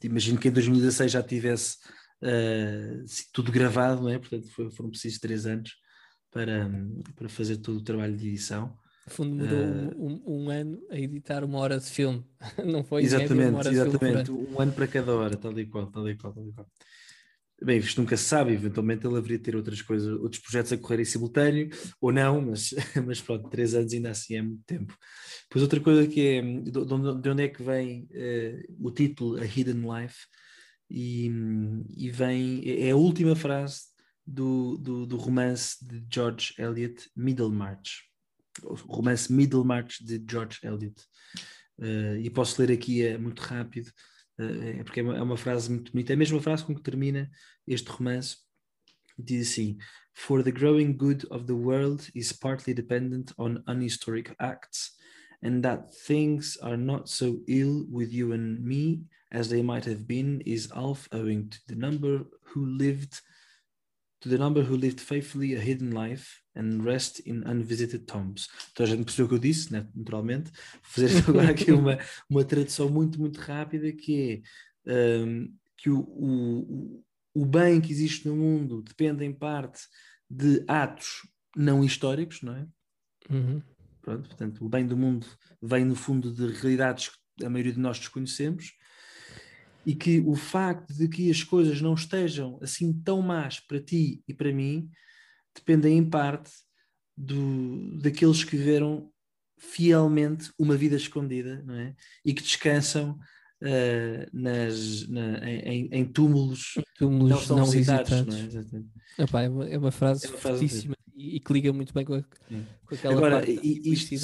imagino que em 2016 já tivesse uh, tudo gravado, não é? portanto foi, foram precisos três anos para, para fazer todo o trabalho de edição. No fundo, demorou uh, um, um, ano a editar uma hora de filme, não foi? Exatamente, exatamente, um ano para cada hora, tal e qual, tal e qual, tal e qual. Bem, isto nunca se sabe, eventualmente ele haveria de ter outras coisas, outros projetos a correr em simultâneo, ou não, mas, mas pronto, três anos ainda assim é muito tempo. Depois outra coisa que é, de onde é que vem uh, o título A Hidden Life, e, e vem, é a última frase do, do, do romance de George Eliot, Middlemarch. O romance Middlemarch de George Eliot. Uh, e posso ler aqui é muito rápido, é porque é uma, é uma, frase muito bonita. É a mesma frase com que termina este romance. Diz assim: For the growing good of the world is partly dependent on unhistoric acts, and that things are not so ill with you and me as they might have been is half owing to the number who lived to the number who lived faithfully a hidden life and rest in unvisited tombs. Então a gente percebeu o que eu disse, né? naturalmente. Vou fazer agora aqui uma, uma tradução muito, muito rápida que é um, que o, o, o bem que existe no mundo depende em parte de atos não históricos, não é? Uhum. Pronto, portanto, o bem do mundo vem no fundo de realidades que a maioria de nós desconhecemos e que o facto de que as coisas não estejam assim tão más para ti e para mim dependem em parte do, daqueles que viveram fielmente uma vida escondida não é? e que descansam uh, nas, na, em, em, túmulos, túmulos não, não visitados. Não é? Epá, é, uma, é, uma, frase, é uma frase fortíssima e, e, que liga muito bem com, a, com aquela Agora, parte e, isto,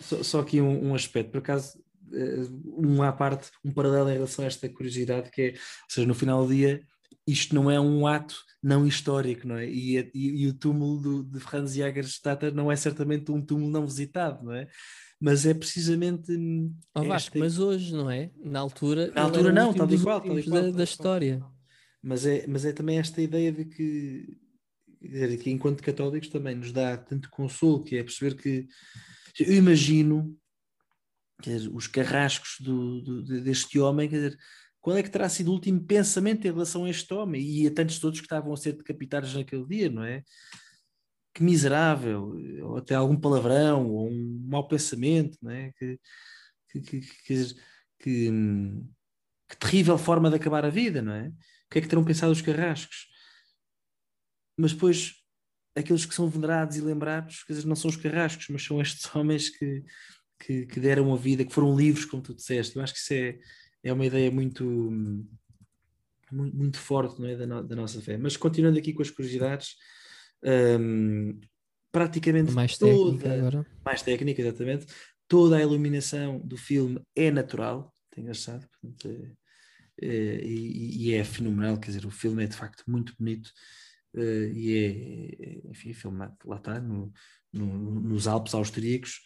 só, só, aqui um, um aspecto, por acaso eh, um à parte, um paralelo em relação a esta curiosidade, que é, ou seja, no final do dia, isto não é um ato não histórico, não é? E, e, e o túmulo do, de Franz Jagerstatter não é certamente um túmulo não visitado, não é? Mas é precisamente. Oh, Vasco, mas hoje, não é? Na altura. Na altura não, tal e qual, tal Da, da história. Mas é, mas é também esta ideia de que, dizer, que enquanto católicos também nos dá tanto consolo, que é perceber que eu imagino dizer, os carrascos do, do, deste homem, quer dizer, qual é que terá sido o último pensamento em relação a este homem e a tantos todos que estavam a ser decapitados naquele dia, não é? Que miserável, ou até algum palavrão, ou um mau pensamento, não é? Que, que, que, que terrível forma de acabar a vida, não é? O que é que terão pensado os carrascos? Mas depois, aqueles que são venerados e lembrados, quer dizer, não são os carrascos, mas são estes homens que, que, que, deram a vida, que foram livres, como tu disseste. Eu acho que isso é, é uma ideia muito, muito, muito forte não é, da, no, da, nossa fé. Mas continuando aqui com as curiosidades, um, praticamente mais toda, técnica agora. mais técnica, exatamente, toda a iluminação do filme é natural, tenho achado, portanto, é, é, e, e, é fenomenal, quer dizer, o filme é de facto muito bonito. Uh, e é, enfim, filmado lá está, no, no, nos Alpes austríacos,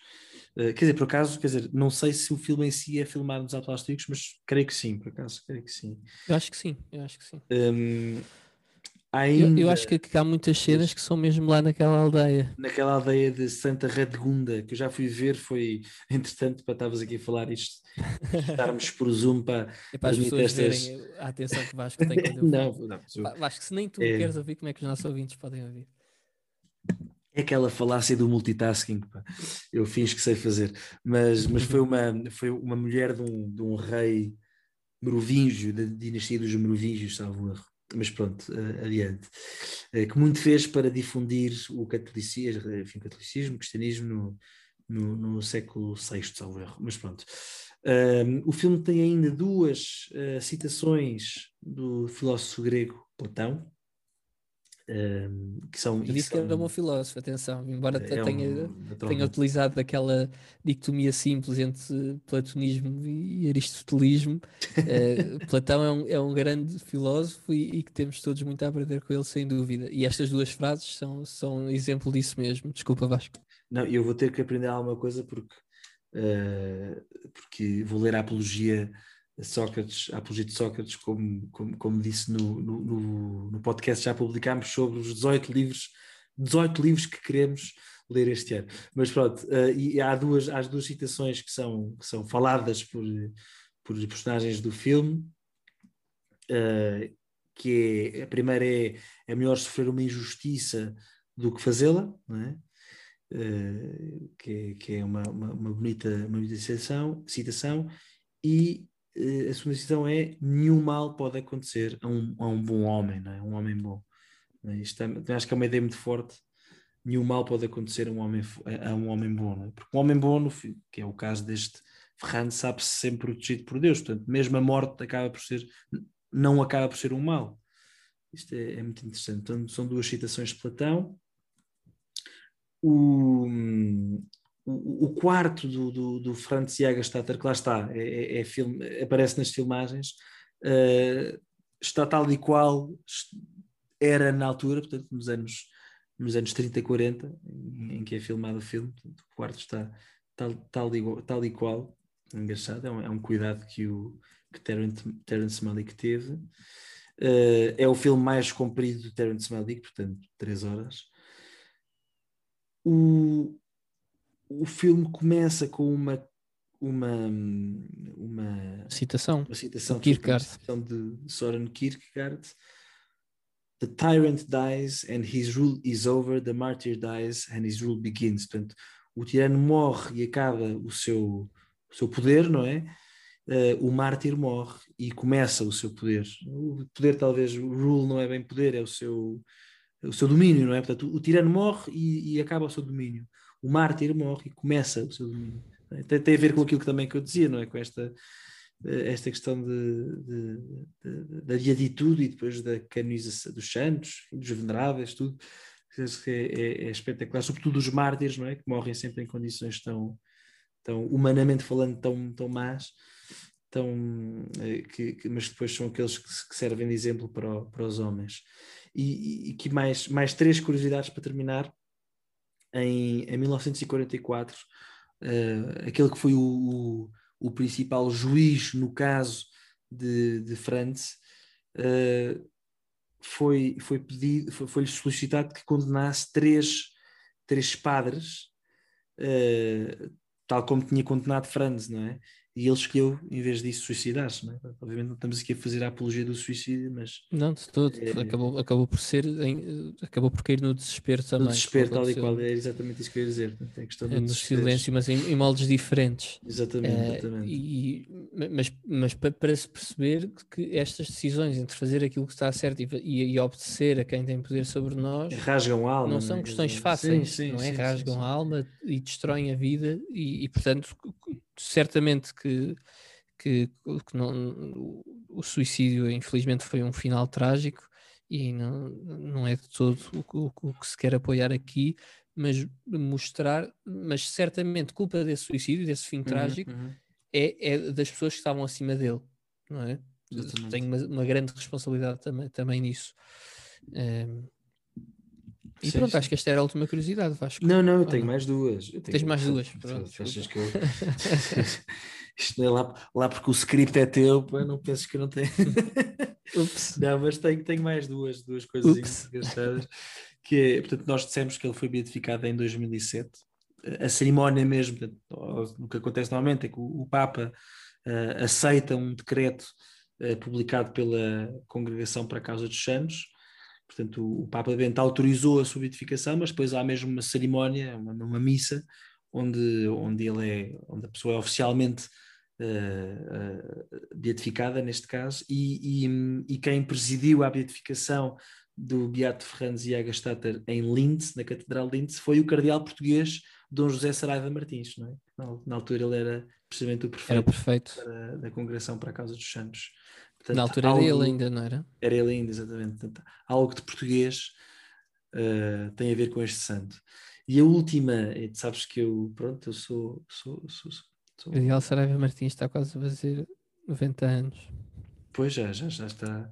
eh, quer dizer, por acaso, quer dizer, não sei se o filme em si é filmado nos Austríacos, mas creio que sim, por acaso, creio que sim. Eu acho que sim, eu acho que sim. Um, ainda... eu, eu, acho que, que, há muitas cenas que são mesmo lá naquela aldeia. Naquela aldeia de Santa Radegunda, que eu já fui ver, foi, entretanto, para estavas aqui a falar isto, estarmos por Zoom para, é para as pessoas estas... verem a atenção que Vasco tem quando eu não, não, Vasco, se nem tu é... queres ouvir, como é que os nossos ouvintes podem ouvir? É aquela falácia do multitasking, pá. eu fiz que sei fazer, mas, mas foi, uma, foi uma mulher de um, de um rei merovingio, da dinastia dos merovingios, salvo erro. Mas pronto, uh, adiante. Uh, que muito fez para difundir o catolicismo, enfim, catolicismo, o cristianismo no, no, no século VI, salvo erro. Mas pronto. Uh, o filme tem ainda duas citações do filósofo grego Platão, Um, que são, Eu disse que, são, era um filósofo, atenção, embora é tenha, um, tenha utilizado aquela dicotomia simples entre platonismo e aristotelismo. uh, Platão é um, é um grande filósofo e, e, que temos todos muito a aprender com ele, sem dúvida. E estas duas frases são, são um exemplo disso mesmo. Desculpa, Vasco. Não, eu vou ter que aprender alguma coisa porque, uh, porque vou ler a apologia Sócrates, a apologia de Sócrates, como, como, como disse no, no, no, podcast, já publicámos sobre os 18 livros, 18 livros que queremos ler este ano. Mas pronto, uh, e há duas, há duas citações que são, que são faladas por, por personagens do filme, uh, que é, a primeira é, é melhor sofrer uma injustiça do que fazê-la, não é? Uh, que, é, que é uma, uma, uma bonita, uma bonita citação, citação e a segunda decisão é nenhum mal pode acontecer a um, a um bom homem, não é? um homem bom. É? Isto é, acho que é uma ideia muito forte. Nenhum mal pode acontecer a um homem, a um homem bom, é? porque um homem bom, que é o caso deste Ferrando, sabe-se sempre protegido por Deus. Portanto, mesmo a morte acaba por ser, não acaba por ser um mal. Isto é, é muito interessante. Então, são duas citações de Platão. O, o, o quarto do, do, do Franz Jägerstatter, que lá está, é, é, é aparece nas filmagens, uh, está tal e qual era na altura, portanto, nos anos, nos anos 30 e 40, em, que é filmado o filme, portanto, o quarto está tal, tal, igual, tal e qual, engraçado, é um, é um cuidado que o que Terence, Malick teve. Uh, é o filme mais comprido de Terence Malick, portanto, três horas. O, o filme começa com uma uma uma citação, uma citação, Kierkegaard. Uma citação de Soren Kierkegaard The tyrant dies and his rule is over, the martyr dies and his rule begins. Portanto, o tirano morre e acaba o seu, o seu poder, não é? Uh, o mártir morre e começa o seu poder. O poder, talvez, o rule não é bem poder, é o seu, o seu domínio, não é? Portanto, o, o tirano morre e, e acaba o seu domínio o mártir morre e começa o seu domínio. Tem, tem, a ver com aquilo que também que eu dizia, não é? Com esta, eh, esta questão de, da beatitude e depois da canonização dos santos, dos veneráveis, tudo. É, é, é, espetacular, sobretudo os mártires, não é? Que morrem sempre em condições tão, tão humanamente falando, tão, tão más, tão, eh, que, que, mas depois são aqueles que, que servem de exemplo para, o, para os homens. E, e, que mais, mais três curiosidades para terminar em, em 1944, uh, aquele que foi o, o, o, principal juiz no caso de, de Franz, uh, foi, foi pedido, foi, foi-lhe solicitado que condenasse três, três padres, uh, tal como tinha condenado Franz, não é? E ele escolheu, em vez disso, suicidar-se. Não é? Obviamente não estamos aqui a fazer a apologia do suicídio, mas... Não, de todo. É... Acabou, acabou por ser, em, acabou por cair no desespero também. No desespero, tal e qual, é exatamente isso que eu ia dizer. É questão é, no silêncio, mas em, em, moldes diferentes. Exatamente, é, exatamente. E, mas, mas para, se perceber que estas decisões entre fazer aquilo que está certo e, e, e obedecer a quem tem poder sobre nós... Rasgam a alma. Não são questões fáceis, sim, sim, não é? Sim, Rasgam a alma e destroem a vida e, e portanto certamente que, que, que não, o suicídio, infelizmente, foi um final trágico e não, não é de todo o, o, o que se quer apoiar aqui, mas mostrar, mas certamente culpa desse suicídio, desse fim uhum, trágico, uhum. É, é das pessoas que estavam acima dele, não é? Exatamente. Tenho uma, uma, grande responsabilidade também, também nisso. Um, ehm, e sim, pronto, sim. acho que esta era a última curiosidade, Vasco. Não, não, eu tenho mais duas. Eu tenho... Tens mais duas, pronto. Achas que eu... Isto não é lá, lá porque o script é teu, pô, não penses que não tenho. Ups. Não, mas tenho, tenho mais duas, duas coisas engraçadas. Que é, portanto, nós dissemos que ele foi beatificado em 2007. A cerimónia mesmo, portanto, o que acontece normalmente é que o, o Papa uh, aceita um decreto uh, publicado pela Congregação para a Causa dos Santos, Portanto, o, Papa Bento autorizou a sua beatificação, mas depois há mesmo uma cerimónia, uma, uma missa, onde, onde, ele é, onde a pessoa é oficialmente uh, uh, beatificada, neste caso, e, e, e, quem presidiu a beatificação do Beato Franz Jägerstatter em Linz, na Catedral de Linz, foi o cardeal português Dom José Saraiva Martins, não é? na, na altura ele era precisamente o prefeito, prefeito. Da, da Congregação para a Causa dos Santos. Portanto, Na altura algo, era ele ainda, não era? Era ele ainda, exatamente. Portanto, algo de português uh, tem a ver com este santo. E a última, é, sabes que eu, pronto, eu sou. sou, sou, sou, sou... Miguel Saraiva Martins está quase a fazer 90 anos. Pois já, já, já está.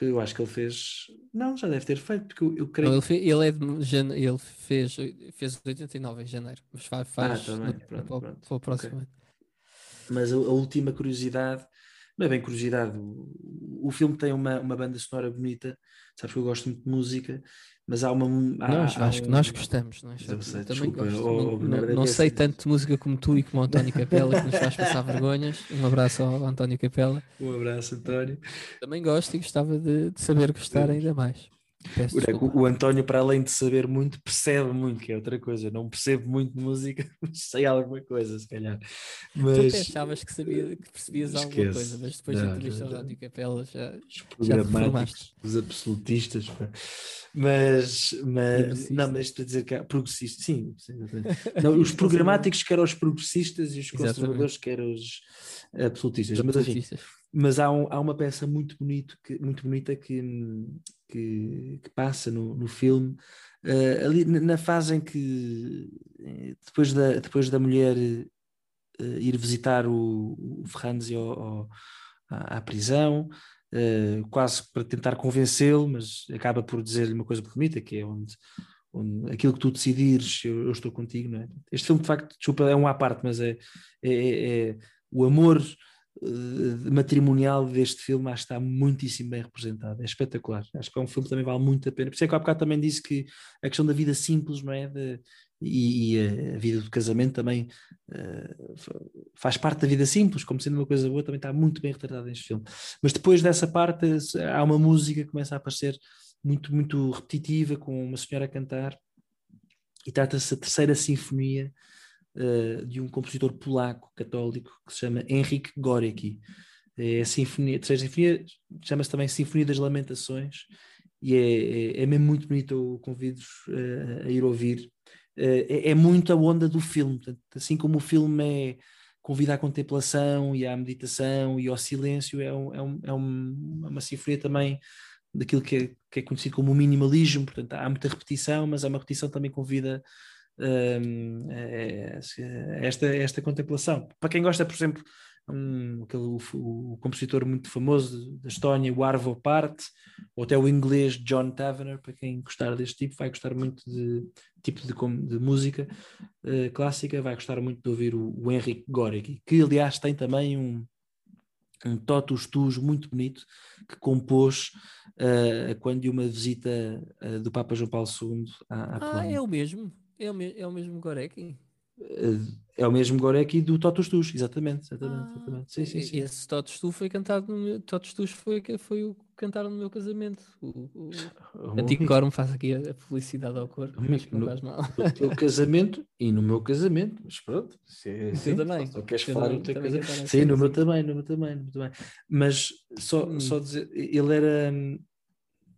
Eu acho que ele fez. Não, já deve ter feito, porque eu, eu creio. Não, ele, fez, ele, é de jane... ele fez, fez 89 em janeiro, mas faz, faz ah, também. Tá pronto, para, pronto. para o próximo okay. Mas a, a, última curiosidade, não é bem curiosidade, o, o filme tem uma, uma banda sonora bonita, sabes que eu gosto muito de música, mas há uma. Há, nós, há acho um... que nós gostamos, não é? Eu sei, também desculpa, gosto. oh, não, não, não sei tanto de música como tu e como o António Capela, que nos faz passar vergonhas. Um abraço ao António Capela. Um abraço, António. Também gosto e gostava de, de saber gostar ainda mais. O, o, António, para além de saber muito, percebe muito, que é outra coisa. Não percebo muito de música, mas sei alguma coisa, se calhar. Mas... Tu achavas que, sabia, que percebias Esquece. alguma coisa, mas depois de entrevista ao Rádio Capela já. Os programáticos, os absolutistas. Pá. Mas, mas não, mas para dizer que há progressistas, sim, não, os programáticos que eram os progressistas e os conservadores que eram os absolutistas. Mas, enfim, mas há, um, há uma peça muito, bonito que, muito bonita que, que, que passa no, no filme, uh, ali na fase em que eh, depois da, depois da mulher uh, ir visitar o, o Ferranzi ao, ao, à, à, prisão, uh, quase para tentar convencê-lo, mas acaba por dizer-lhe uma coisa bonita, que é onde, onde aquilo que tu decidires, eu, eu, estou contigo, é? Este filme, de facto, desculpa, é um à parte, mas é, é, é, é o amor uh, matrimonial deste filme acho que está muitíssimo bem representado, é espetacular. Acho que é um filme que também vale muito a pena. Por isso é que há bocado também disse que a questão da vida simples, não é? De, e, e, a vida do casamento também uh, faz parte da vida simples, como sendo uma coisa boa, também está muito bem retratada neste filme. Mas depois dessa parte há uma música que começa a aparecer muito, muito repetitiva, com uma senhora a cantar, e trata-se da terceira sinfonia uh, de um compositor polaco católico que se chama Henryk Gorecki. É a sinfonia, a terceira sinfonia chama-se também Sinfonia das Lamentações e é, é, é mesmo muito bonito, eu convido-vos uh, a ir ouvir. Uh, é, é, muito a onda do filme, portanto, assim como o filme é convida à contemplação e à meditação e ao silêncio, é, um, é, um, é uma sinfonia também daquilo que é, que é, conhecido como o minimalismo, portanto há muita repetição, mas é uma repetição também convida um, é, esta, esta contemplação. Para quem gosta, por exemplo, um, aquele, o, o, compositor muito famoso da Estónia, o Arvo Part, ou até o inglês John Tavener, para quem gostar deste tipo, vai gostar muito de tipo de, de música uh, clássica, vai gostar muito de ouvir o, o Henrique Gorecki, que aliás tem também um, um totus tus muito bonito que compôs uh, quando de uma visita uh, do Papa João Paulo II à, à Ah, é o mesmo? É o, me é o mesmo Gorecki? É o mesmo Gorecki do Totus Tus, exatamente, exatamente, ah, exatamente. Sim, sim, sim. Esse Totus Tus foi cantado no meu, Totus Tus foi, foi o que cantaram no meu casamento. O, o, o antigo coro me faz aqui a, publicidade ao corpo, mas não faz mal. No teu casamento e no meu casamento, mas pronto. Se é assim, também. Só queres falar no teu casamento. Sim, no meu também, no meu também, no meu também. Mas só, hum. só dizer, ele era hum,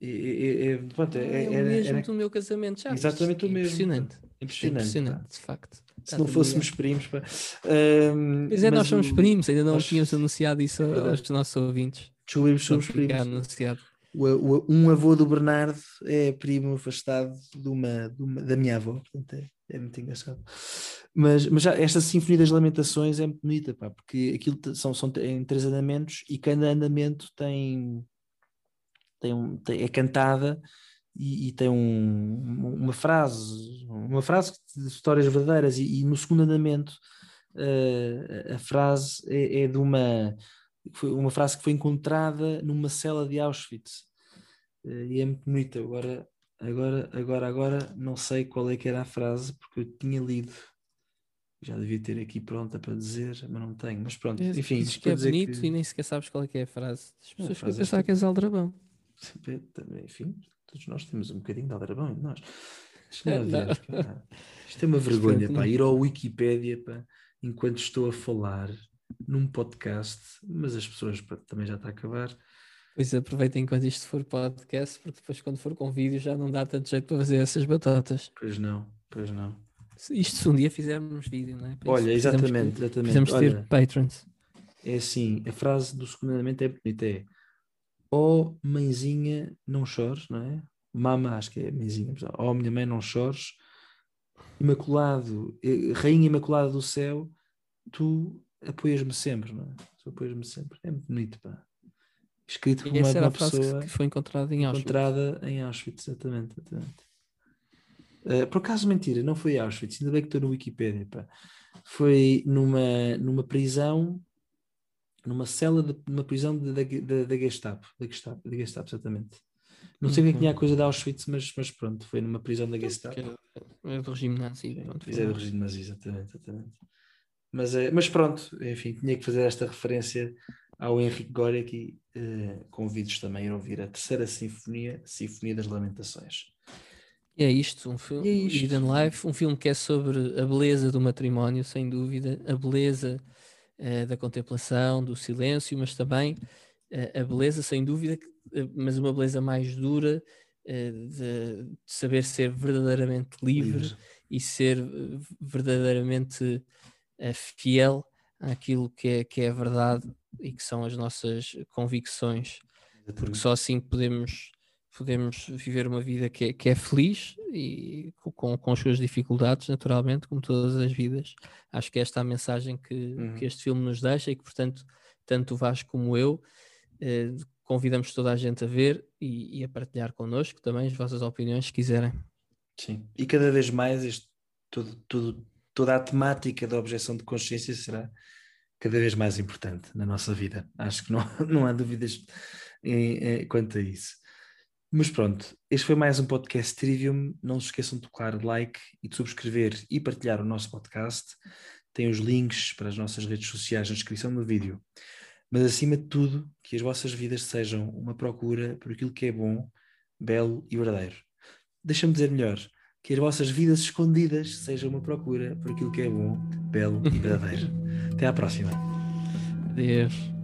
é, é, pronto, é, é, o mesmo era... do meu casamento, já. Exatamente o mesmo. Impressionante. Impressionante, impressionante de facto. Se não fôssemos primos. Pá. Um, pois é, nós somos o... primos, ainda não nós... tínhamos anunciado isso é aos nossos ouvintes. Descobrimos somos primos. Anunciado. O, o, um avô do Bernardo é primo afastado de uma, de uma da minha avó, portanto é, é muito engraçado. Mas, mas já esta Sinfonia das Lamentações é muito bonita, pá, porque aquilo são, são em três andamentos e cada andamento tem tem, um, tem é cantada e, e tem um, uma frase, uma frase de histórias verdadeiras, e, e no segundo andamento uh, a frase é, é, de uma, foi uma frase que foi encontrada numa cela de Auschwitz uh, e é muito bonita. Agora, agora, agora, agora não sei qual é que era a frase porque eu tinha lido. Já devia ter aqui pronta para dizer, mas não tenho. Mas pronto, enfim. Diz que é bonito que... e nem sequer sabes qual é que é a frase. As pessoas vão pensar que és aldrabão enfim, todos nós temos um bocadinho de aldrabão em nós. Isto é uma vergonha, pá, ir ao Wikipédia, pá, enquanto estou a falar num podcast, mas as pessoas pá, também já está a acabar. Pois aproveitem enquanto isto for podcast, porque depois quando for com vídeo já não dá tanto jeito para fazer essas batatas. Pois não, pois não. Isto se um dia fizermos vídeo, não é? Para Olha, exatamente, que, exatamente. Precisamos ter patrons. É assim, a frase do segundamento é bonita, é oh, mãezinha, não chores, não é? Mama, acho que é mãezinha. Oh, minha mãe, não chores. Imaculado, eh, Rainha Imaculada do Céu, tu apoias-me sempre, não é? Tu apoias-me sempre. É muito bonito, pá. Escrito por uma, uma pessoa que foi encontrada em Auschwitz. Encontrada em Auschwitz, exatamente. exatamente. Uh, por acaso, mentira, não foi Auschwitz, ainda bem que estou no Wikipedia, pá. Foi numa, numa prisão, numa cela de numa prisão da Gestapo, da Gestapo, da Gestapo, exatamente. Não sei o que é que tinha a uhum. coisa de Auschwitz, mas, mas pronto, foi numa prisão da Gestapo. É do regime nazi. Pronto, é do regime nazi, exatamente. exatamente. Mas, é, mas pronto, enfim, tinha que fazer esta referência ao Henrique Górica e uh, convido-os também a ouvir a terceira sinfonia, Sinfonia das Lamentações. E é isto, um filme, é. Hidden Life, um filme que é sobre a beleza do matrimónio, sem dúvida, a beleza uh, da contemplação, do silêncio, mas também uh, a beleza, sem dúvida, uh, mas uma beleza mais dura de, de, saber ser verdadeiramente livre, livre. e ser verdadeiramente fiel àquilo que é, que é a verdade e que são as nossas convicções, porque só assim podemos podemos viver uma vida que é, que é feliz e com, com as suas dificuldades, naturalmente, como todas as vidas. Acho que esta é a mensagem que, uhum. que este filme nos deixa e que, portanto, tanto o Vasco como eu eh, convidamos toda a gente a ver e, e, a partilhar connosco também as vossas opiniões, se quiserem. Sim, e cada vez mais este, todo, todo, toda a temática da objeção de consciência será cada vez mais importante na nossa vida. Acho que não, não há dúvidas em, em, quanto a isso. Mas pronto, este foi mais um podcast Trivium. Não se esqueçam de tocar like e de subscrever e partilhar o nosso podcast. Tem os links para as nossas redes sociais na descrição do vídeo. Mas acima de tudo, que as vossas vidas sejam uma procura por aquilo que é bom, belo e verdadeiro. Deixa-me dizer melhor, que as vossas vidas escondidas sejam uma procura por aquilo que é bom, belo e verdadeiro. Até à próxima. Adeus.